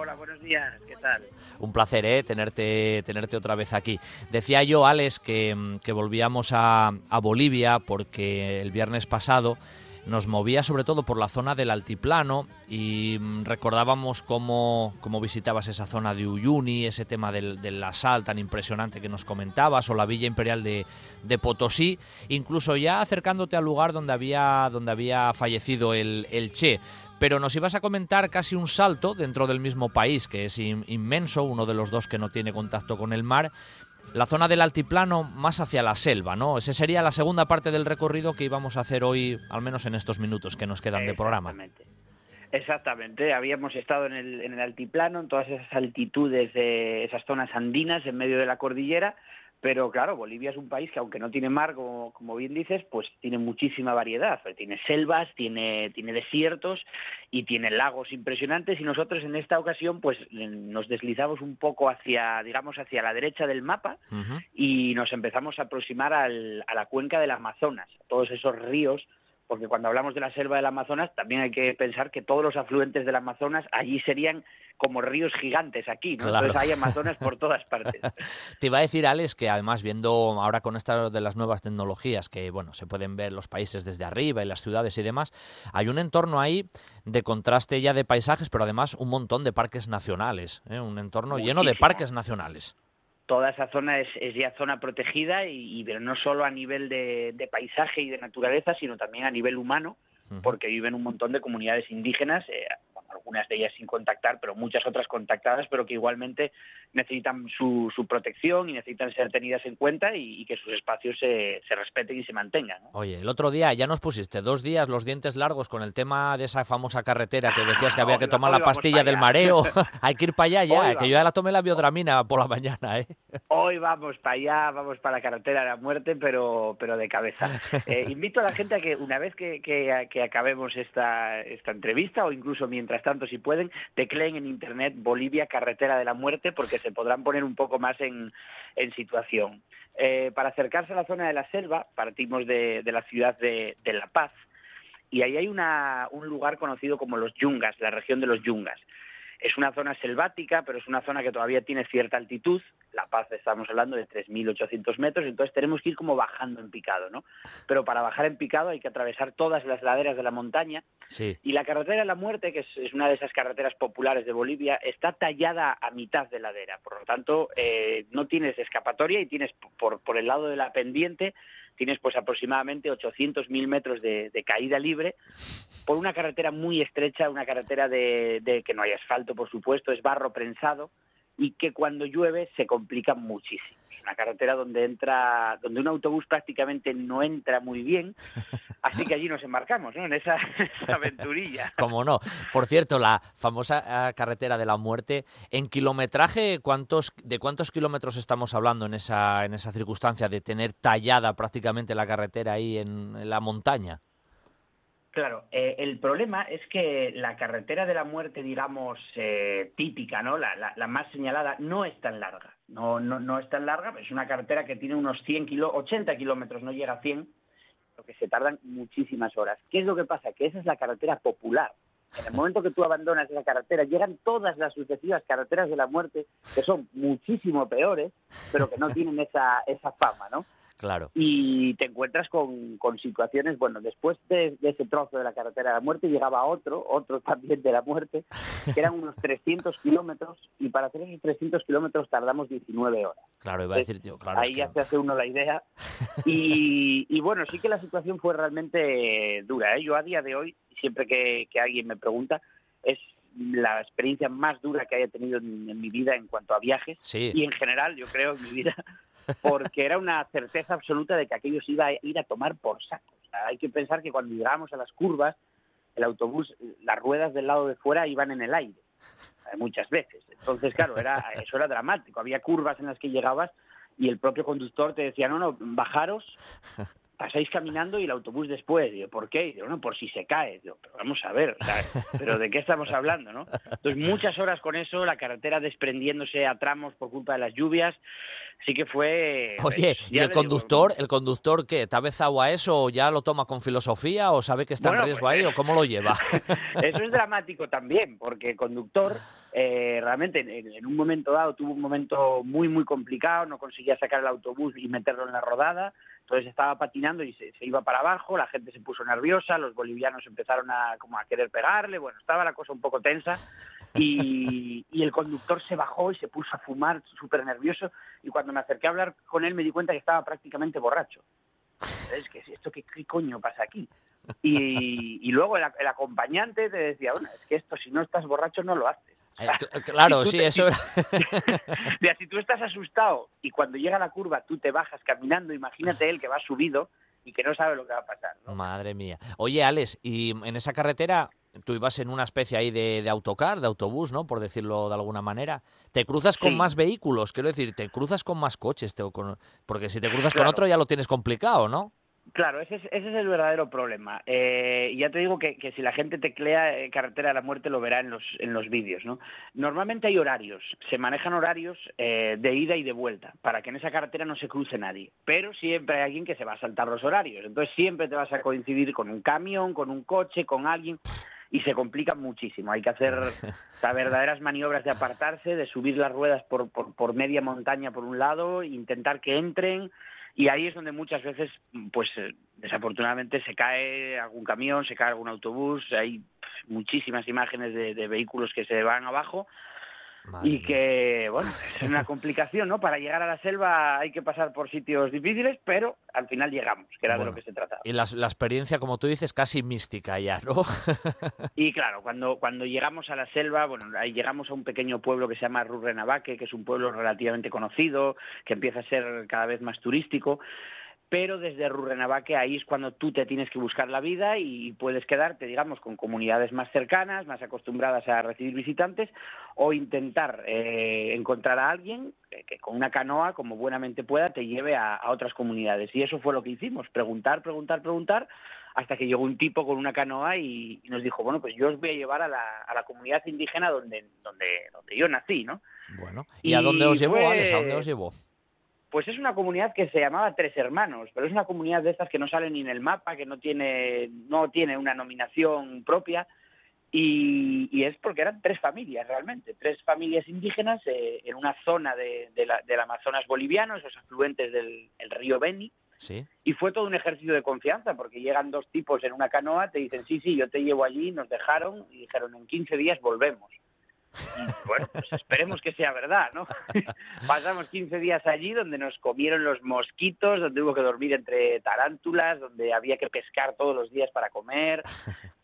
Hola, buenos días, ¿qué tal? Un placer, ¿eh? Tenerte, tenerte otra vez aquí. Decía yo, Alex, que, que volvíamos a, a Bolivia porque el viernes pasado nos movía sobre todo por la zona del altiplano y mm, recordábamos cómo, cómo visitabas esa zona de Uyuni, ese tema del, del la sal tan impresionante que nos comentabas, o la Villa Imperial de, de Potosí, incluso ya acercándote al lugar donde había, donde había fallecido el, el Che. Pero nos ibas a comentar casi un salto dentro del mismo país, que es in- inmenso, uno de los dos que no tiene contacto con el mar, la zona del altiplano más hacia la selva, ¿no? Esa sería la segunda parte del recorrido que íbamos a hacer hoy, al menos en estos minutos que nos quedan de programa. Exactamente. Habíamos estado en el, en el altiplano, en todas esas altitudes de esas zonas andinas en medio de la cordillera, pero claro, Bolivia es un país que aunque no tiene mar, como, como bien dices, pues tiene muchísima variedad. Tiene selvas, tiene, tiene desiertos y tiene lagos impresionantes. Y nosotros en esta ocasión pues nos deslizamos un poco hacia, digamos, hacia la derecha del mapa y nos empezamos a aproximar al- a la cuenca del Amazonas, todos esos ríos, porque cuando hablamos de la selva del Amazonas también hay que pensar que todos los afluentes del Amazonas allí serían como ríos gigantes aquí, ¿no? Claro. Entonces hay Amazonas por todas partes. [LAUGHS] Te iba a decir, Alex, que además viendo ahora con estas de las nuevas tecnologías que, bueno, se pueden ver los países desde arriba y las ciudades y demás, hay un entorno ahí de contraste ya de paisajes, pero además un montón de parques nacionales, ¿eh? un entorno lleno de parques nacionales. Toda esa zona es, es ya zona protegida y, y pero no solo a nivel de, de paisaje y de naturaleza, sino también a nivel humano, porque viven un montón de comunidades indígenas, eh, algunas de ellas sin contactar, pero muchas otras contactadas, pero que igualmente necesitan su, su protección y necesitan ser tenidas en cuenta y, y que sus espacios se, se respeten y se mantengan. ¿no? Oye, el otro día ya nos pusiste dos días los dientes largos con el tema de esa famosa carretera que decías que Ah, había que tomar la pastilla del mareo. [LAUGHS] Hay que ir para allá ya, Hoy que vamos. yo ya la tomé la biodramina por la mañana, ¿eh? Hoy vamos para allá, vamos para la carretera de la muerte, pero, pero de cabeza. Eh, [LAUGHS] invito a la gente a que una vez que, que- que acabemos esta, esta entrevista o incluso mientras tanto si pueden, tecleen en internet Bolivia Carretera de la Muerte porque se podrán poner un poco más en, situación. Eh, para acercarse a la zona de la selva partimos de, la ciudad de, La Paz y ahí hay un lugar conocido como los Yungas, la región de los Yungas. Es una zona selvática, pero es una zona que todavía tiene cierta altitud. La Paz estamos hablando de 3.800 metros, entonces tenemos que ir como bajando en picado, ¿no? Pero para bajar en picado hay que atravesar todas las laderas de la montaña Sí. y la carretera de la muerte, que es, una de esas carreteras populares de Bolivia, está tallada a mitad de ladera. Por lo tanto, eh, no tienes escapatoria y tienes por, por el lado de la pendiente, tienes pues aproximadamente 800.000 metros de, caída libre por una carretera muy estrecha, una carretera de, de que no hay asfalto, por supuesto, es barro prensado y que cuando llueve se complica muchísimo. Una carretera donde entra, donde un autobús prácticamente no entra muy bien, [LAUGHS] así que allí nos embarcamos, ¿no? En esa, [LAUGHS] esa aventurilla. Como no. Por cierto, la famosa eh, carretera de la muerte, en kilometraje, ¿cuántos, ¿de cuántos kilómetros estamos hablando en esa, en esa circunstancia de tener tallada prácticamente la carretera ahí en, en la montaña? Claro, eh, el problema es que la carretera de la muerte, digamos, eh, típica, ¿no? La, la- la más señalada, no es tan larga. No, no, no es tan larga, es una carretera que tiene unos 100 kilo, 80 kilómetros, no llega a 100, lo que se tardan muchísimas horas. ¿Qué es lo que pasa? Que esa es la carretera popular. En el momento que tú abandonas esa carretera, llegan todas las sucesivas carreteras de la muerte, que son muchísimo peores, pero que no tienen esa, esa fama, ¿no? Claro. y te encuentras con, con situaciones, bueno, después de, de ese trozo de la carretera de la muerte llegaba otro, otro [LAUGHS] también de la muerte, que eran unos 300 kilómetros y para hacer esos 300 kilómetros tardamos 19 horas. Claro, iba a decir, tío, claro. Ahí es ya se hace uno la idea. [LAUGHS] Y, y bueno, sí que la situación fue realmente dura. ¿eh? Yo a día de hoy, siempre que, que alguien me pregunta, es la experiencia más dura que haya tenido en, en mi vida en cuanto a viajes Sí. y en general, yo creo, en mi vida, [LAUGHS] porque era una certeza absoluta de que aquello se iba a ir a tomar por saco. O sea, hay que pensar que cuando llegábamos a las curvas, el autobús, las ruedas del lado de fuera iban en el aire, eh, muchas veces. Entonces, claro, era, [LAUGHS] eso era dramático. Había curvas en las que llegabas y el propio conductor te decía, no, no, bajaros, [LAUGHS] pasáis caminando y el autobús después. Digo, ¿por qué? Digo, no, por si se cae. Digo, pero vamos a ver, ¿pero de qué estamos hablando, no? Entonces, muchas horas con eso, la carretera desprendiéndose a tramos por culpa de las lluvias, sí que fue... Oye, pues, ¿y ya el digo, conductor, el conductor qué? ¿Te ha besado a eso o ya lo toma con filosofía o sabe que está Bueno, en riesgo pues, ahí o cómo lo lleva? [LAUGHS] Eso es dramático también, porque el conductor eh, realmente en, en un momento dado tuvo un momento muy, muy complicado, no conseguía sacar el autobús y meterlo en la rodada, entonces estaba patinando y se, se iba para abajo, la gente se puso nerviosa, los bolivianos empezaron a, como a querer pegarle, bueno, estaba la cosa un poco tensa y, [LAUGHS] y el conductor se bajó y se puso a fumar súper nervioso y cuando me acerqué a hablar con él me di cuenta que estaba prácticamente borracho. Es que esto qué, qué coño pasa aquí. Y, y luego el, el acompañante te decía, bueno, es que esto si no estás borracho no lo haces. [LAUGHS] Cl- claro, Si sí, te- eso era. [LAUGHS] Mira, si tú estás asustado y cuando llega la curva tú te bajas caminando, imagínate él que va subido y que no sabe lo que va a pasar. ¿no? Madre mía. Oye, Alex, y en esa carretera tú ibas en una especie ahí de, de autocar, de autobús, ¿no? Por decirlo de alguna manera. ¿Te cruzas con Sí. más vehículos? Quiero decir, ¿te cruzas con más coches? te- con- Porque si te cruzas con otro ya lo tienes complicado, ¿no? Claro, ese es, ese es el verdadero problema. Eh, ya te digo que, que si la gente teclea eh, Carretera de la Muerte lo verá en los, en los vídeos. ¿no? Normalmente hay horarios, se manejan horarios eh, de ida y de vuelta, para que en esa carretera no se cruce nadie. Pero siempre hay alguien que se va a saltar los horarios. Entonces siempre te vas a coincidir con un camión, con un coche, con alguien. Y se complica muchísimo. Hay que hacer [LAUGHS] sea, verdaderas maniobras de apartarse, de subir las ruedas por, por, por media montaña por un lado, intentar que entren, y ahí es donde muchas veces, pues eh, desafortunadamente, se cae algún camión, se cae algún autobús, hay muchísimas imágenes de, de vehículos que se van abajo Madre y que, bueno, es una complicación, ¿no? Para llegar a la selva hay que pasar por sitios difíciles, pero al final llegamos, que era de lo que se trataba. Y las- la, experiencia, como tú dices, casi mística ya, ¿no? [LAUGHS] Y claro, cuando, cuando llegamos a la selva, bueno, ahí llegamos a un pequeño pueblo que se llama Rurrenabaque, que es un pueblo relativamente conocido, que empieza a ser cada vez más turístico, pero desde Rurrenabaque ahí es cuando tú te tienes que buscar la vida y puedes quedarte, digamos, con comunidades más cercanas, más acostumbradas a recibir visitantes, o intentar eh, encontrar a alguien que, que con una canoa, como buenamente pueda, te lleve a, a otras comunidades. Y eso fue lo que hicimos, preguntar, preguntar, preguntar, hasta que llegó un tipo con una canoa y, y nos dijo, bueno, pues yo os voy a llevar a la, a la comunidad indígena donde, donde, donde yo nací, ¿no? Bueno. ¿Y, a dónde os llevó, fue- Alex? ¿A dónde os llevó? Pues es una comunidad que se llamaba Tres Hermanos, pero es una comunidad de estas que no sale ni en el mapa, que no tiene, no tiene una nominación propia, y, y es porque eran tres familias realmente, tres familias indígenas eh, en una zona de, de la- del Amazonas boliviano, esos afluentes del el río Beni, Sí. y fue todo un ejercicio de confianza, porque llegan dos tipos en una canoa, te dicen, sí, sí, yo te llevo allí, nos dejaron, y dijeron, en 15 días volvemos. Bueno, pues esperemos que sea verdad, ¿no? [LAUGHS] Pasamos 15 días allí donde nos comieron los mosquitos, donde hubo que dormir entre tarántulas, donde había que pescar todos los días para comer.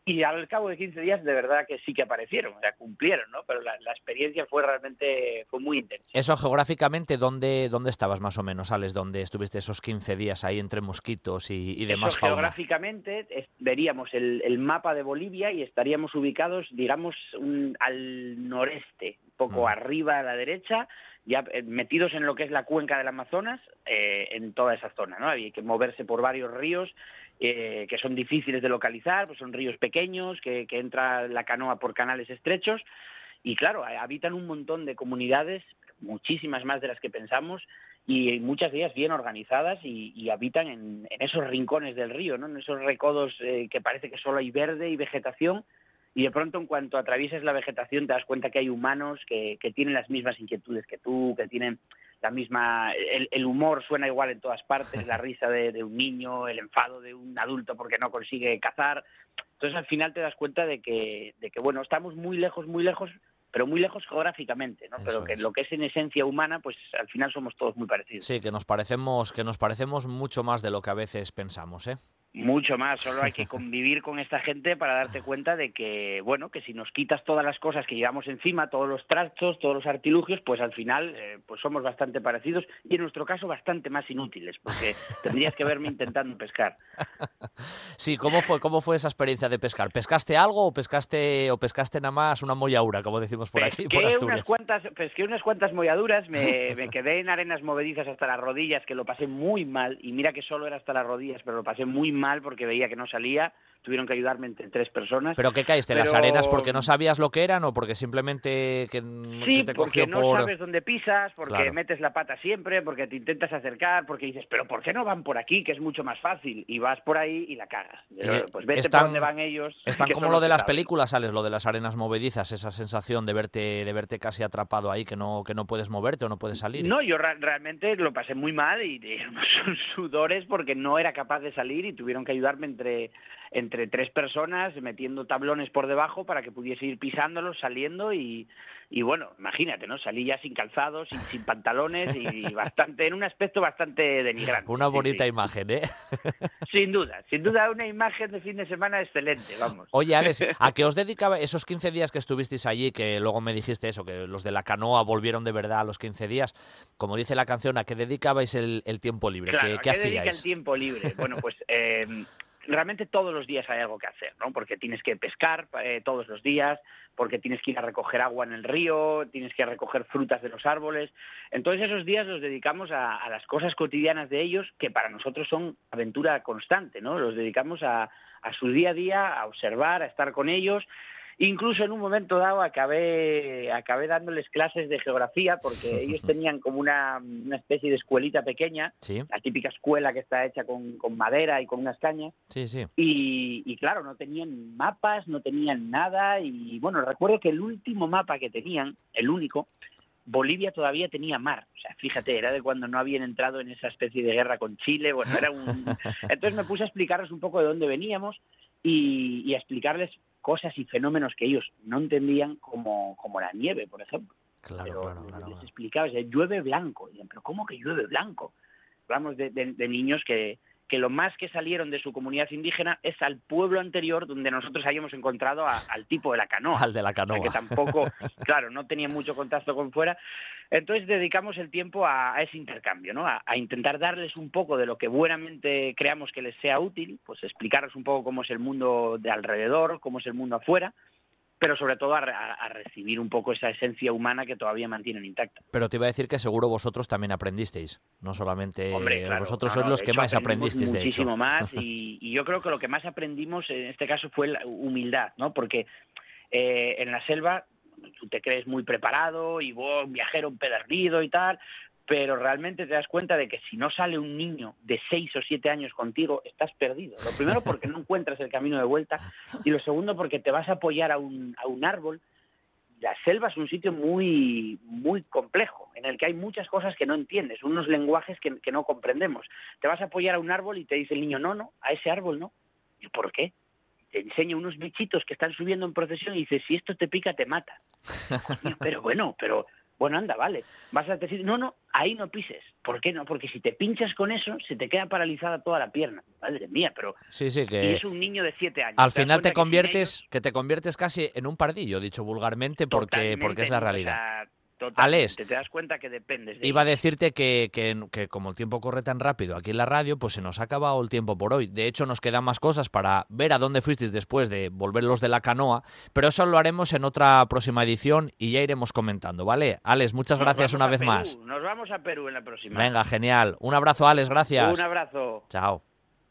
Y al cabo de 15 días, de verdad que sí que aparecieron, o sea, cumplieron, ¿no? Pero la, la experiencia fue realmente, fue muy intensa. Eso geográficamente, ¿dónde, ¿dónde estabas más o menos, Alex? ¿Dónde estuviste esos 15 días ahí entre mosquitos y, y demás Eso, fauna? geográficamente es- veríamos el, el mapa de Bolivia y estaríamos ubicados, digamos, un- al noreste, un poco Mm. arriba a la derecha, ya eh, metidos en lo que es la cuenca del Amazonas, eh, en toda esa zona, ¿no? Había que moverse por varios ríos eh, que son difíciles de localizar, pues son ríos pequeños, que, que entra la canoa por canales estrechos, y claro, habitan un montón de comunidades, muchísimas más de las que pensamos, y muchas de ellas bien organizadas y, y habitan en, en esos rincones del río, ¿no? en esos recodos eh, que parece que solo hay verde y vegetación, y de pronto en cuanto atraviesas la vegetación te das cuenta que hay humanos que, que tienen las mismas inquietudes que tú, que tienen la misma... El, el humor suena igual en todas partes, [LAUGHS] la risa de, de un niño, el enfado de un adulto porque no consigue cazar. Entonces al final te das cuenta de que, de que bueno, estamos muy lejos, muy lejos, pero muy lejos geográficamente, ¿no? Eso Pero que es. lo que es en esencia humana, pues al final somos todos muy parecidos. Sí, que nos parecemos, que nos parecemos mucho más de lo que a veces pensamos, ¿eh? Mucho más, solo hay que [LAUGHS] convivir con esta gente para darte cuenta de que, bueno, que si nos quitas todas las cosas que llevamos encima, todos los trastos, todos los artilugios, pues al final eh, pues somos bastante parecidos y en nuestro caso bastante más inútiles, porque [LAUGHS] tendrías que verme intentando pescar. Sí, ¿cómo fue, cómo fue esa experiencia de pescar? ¿Pescaste algo o pescaste, o pescaste nada más una mollaura, como decimos por aquí, por Asturias? unas cuantas, pesqué unas cuantas molladuras, me, [LAUGHS] me quedé en arenas movedizas hasta las rodillas, que lo pasé muy mal, y mira que solo era hasta las rodillas, pero lo pasé muy mal porque veía que no salía, tuvieron que ayudarme entre tres personas. ¿Pero qué caíste? ¿Las arenas porque no sabías lo que eran o porque simplemente que, que Sí, te porque no por...? sabes dónde pisas, porque Claro. metes la pata siempre, porque te intentas acercar, porque dices, pero ¿por qué no van por aquí, que es mucho más fácil? Y vas por ahí y la cagas. Eh, pues vete están- por donde van ellos. [LAUGHS] Están que como lo de que las películas, Alex, lo de las arenas movedizas, esa sensación de verte, de verte casi atrapado ahí, que no, que no puedes moverte o no puedes salir. No, yo realmente lo pasé muy mal y [LAUGHS] unos sudores porque no era capaz de salir y tuvieron que ayudarme entre, entre tres personas metiendo tablones por debajo para que pudiese ir pisándolos, saliendo y, y bueno, imagínate, ¿no? Salí ya sin calzados, sin, sin pantalones y [LAUGHS] bastante, en un aspecto bastante denigrante. Una bonita sí. imagen, ¿eh? [LAUGHS] Sin duda, sin duda una imagen de fin de semana excelente, vamos. Oye, Alex, [LAUGHS] ¿a qué os dedicaba esos 15 días que estuvisteis allí, que luego me dijiste eso, que los de la canoa volvieron de verdad a los 15 días? Como dice la canción, ¿a qué dedicabais el, el tiempo libre? Claro, ¿Qué, ¿a qué qué dedica el hacíais? tiempo libre? Bueno, pues eh, realmente todos los días hay algo que hacer, ¿no? Porque tienes que pescar eh, todos los días, porque tienes que ir a recoger agua en el río, tienes que recoger frutas de los árboles. Entonces esos días los dedicamos a, a las cosas cotidianas de ellos, que para nosotros son aventura constante, ¿no? Los dedicamos a, a su día a día, a observar, a estar con ellos. Incluso en un momento dado acabé, acabé dándoles clases de geografía porque [LAUGHS] ellos tenían como una, una especie de escuelita pequeña Sí, la típica escuela que está hecha con, con madera y con unas cañas. sí, sí. Y, y claro, no tenían mapas, no tenían nada. Y bueno, recuerdo que el último mapa que tenían, el único, Bolivia todavía tenía mar. O sea, fíjate, era de cuando no habían entrado en esa especie de guerra con Chile. Bueno, era un... [LAUGHS] Entonces me puse a explicarles un poco de dónde veníamos y, y a explicarles cosas y fenómenos que ellos no entendían, como, como la nieve, por ejemplo Claro, pero claro, les claro. explicaba, o sea, llueve blanco. Y dicen, pero ¿cómo que llueve blanco? Hablamos de, de- de niños que, que lo más que salieron de su comunidad indígena es al pueblo anterior donde nosotros hayamos encontrado a- al tipo de la canoa. Al de la O sea, canoa. que tampoco, [LAUGHS] claro, no tenía mucho contacto con fuera. Entonces dedicamos el tiempo a, a ese intercambio, ¿no? A, a intentar darles un poco de lo que buenamente creamos que les sea útil, pues explicarles un poco cómo es el mundo de alrededor, cómo es el mundo afuera, pero sobre todo a, a- recibir un poco esa esencia humana que todavía mantienen intacta. Pero te iba a decir que seguro vosotros también aprendisteis, no solamente Hombre, claro, vosotros no, sois no, los que hecho, más aprendisteis, de hecho. muchísimo [LAUGHS] más y, y yo creo que lo que más aprendimos en este caso fue la humildad, ¿no? Porque eh, en la selva tú te crees muy preparado y vos un viajero empedernido y tal, pero realmente te das cuenta de que si no sale un niño de seis o siete años contigo, estás perdido. Lo primero porque no encuentras el camino de vuelta y lo segundo porque te vas a apoyar a un, a un árbol. La selva es un sitio muy, muy complejo, en el que hay muchas cosas que no entiendes, unos lenguajes que, que no comprendemos. Te vas a apoyar a un árbol y te dice el niño, no, no, a ese árbol no. ¿Y por qué? Te enseña unos bichitos que están subiendo en procesión y dice, si esto te pica, te mata. [LAUGHS] Coño, pero bueno, pero bueno, anda, vale. Vas a decir, no, no, ahí no pises. ¿Por qué no? Porque si te pinchas con eso, se te queda paralizada toda la pierna. Madre mía, pero... Sí, sí, Y que es un niño de siete años. al ¿Te das final te que conviertes, ellos- que te conviertes casi en un pardillo, dicho vulgarmente, porque, Totalmente, porque es la o realidad. sea, totalmente. Alex, Te das cuenta que dependes de Iba a decirte que, que- que como el tiempo corre tan rápido aquí en la radio, pues se nos ha acabado el tiempo por hoy. De hecho, nos quedan más cosas para ver a dónde fuisteis después de volver los de la canoa, pero eso lo haremos en otra próxima edición y ya iremos comentando, ¿vale? Alex, muchas Nos gracias una vez Perú, más. Nos vamos a Perú en la próxima. Venga, genial. Un abrazo, Alex, gracias. Un abrazo. Chao.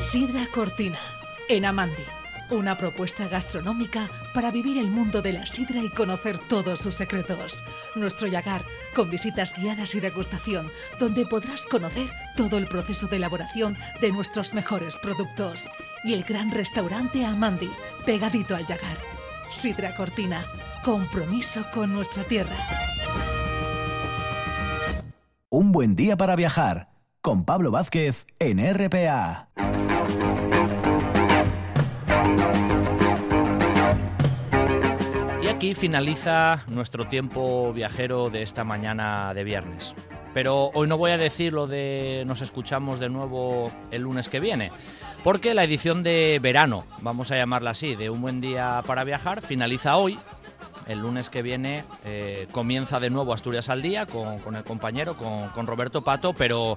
Sidra Cortina, en Amandi. Una propuesta gastronómica para vivir el mundo de la sidra y conocer todos sus secretos. Nuestro Yagar, con visitas guiadas y degustación, donde podrás conocer todo el proceso de elaboración de nuestros mejores productos. Y el gran restaurante Amandi, pegadito al Yagar. Sidra Cortina, compromiso con nuestra tierra. Un buen día para viajar con Pablo Vázquez en RPA. Y aquí finaliza nuestro tiempo viajero de esta mañana de viernes. Pero hoy no voy a decir lo de nos escuchamos de nuevo el lunes que viene, porque la edición de verano, vamos a llamarla así, de Un buen día para viajar, finaliza hoy. El lunes que viene eh, comienza de nuevo Asturias al día con, el compañero, con, con Roberto Pato, pero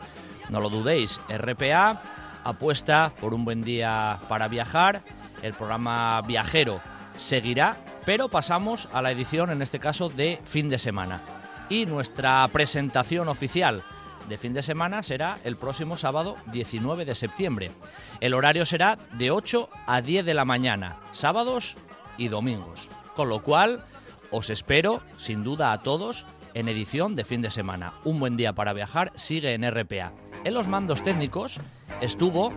no lo dudéis, RPA apuesta por un buen día para viajar. El programa viajero seguirá, pero pasamos a la edición, en este caso, de fin de semana. Y nuestra presentación oficial de fin de semana será el próximo sábado 19 de septiembre. El horario será de 8 a 10 de la mañana, sábados y domingos. Con lo cual, os espero, sin duda a todos, en edición de fin de semana. Un buen día para viajar sigue en RPA. En los mandos técnicos estuvo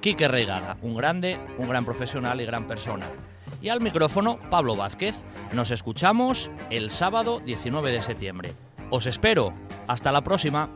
Quique Reigada, un grande, un gran profesional y gran persona. Y al micrófono Pablo Vázquez. Nos escuchamos el sábado 19 de septiembre. Os espero. Hasta la próxima.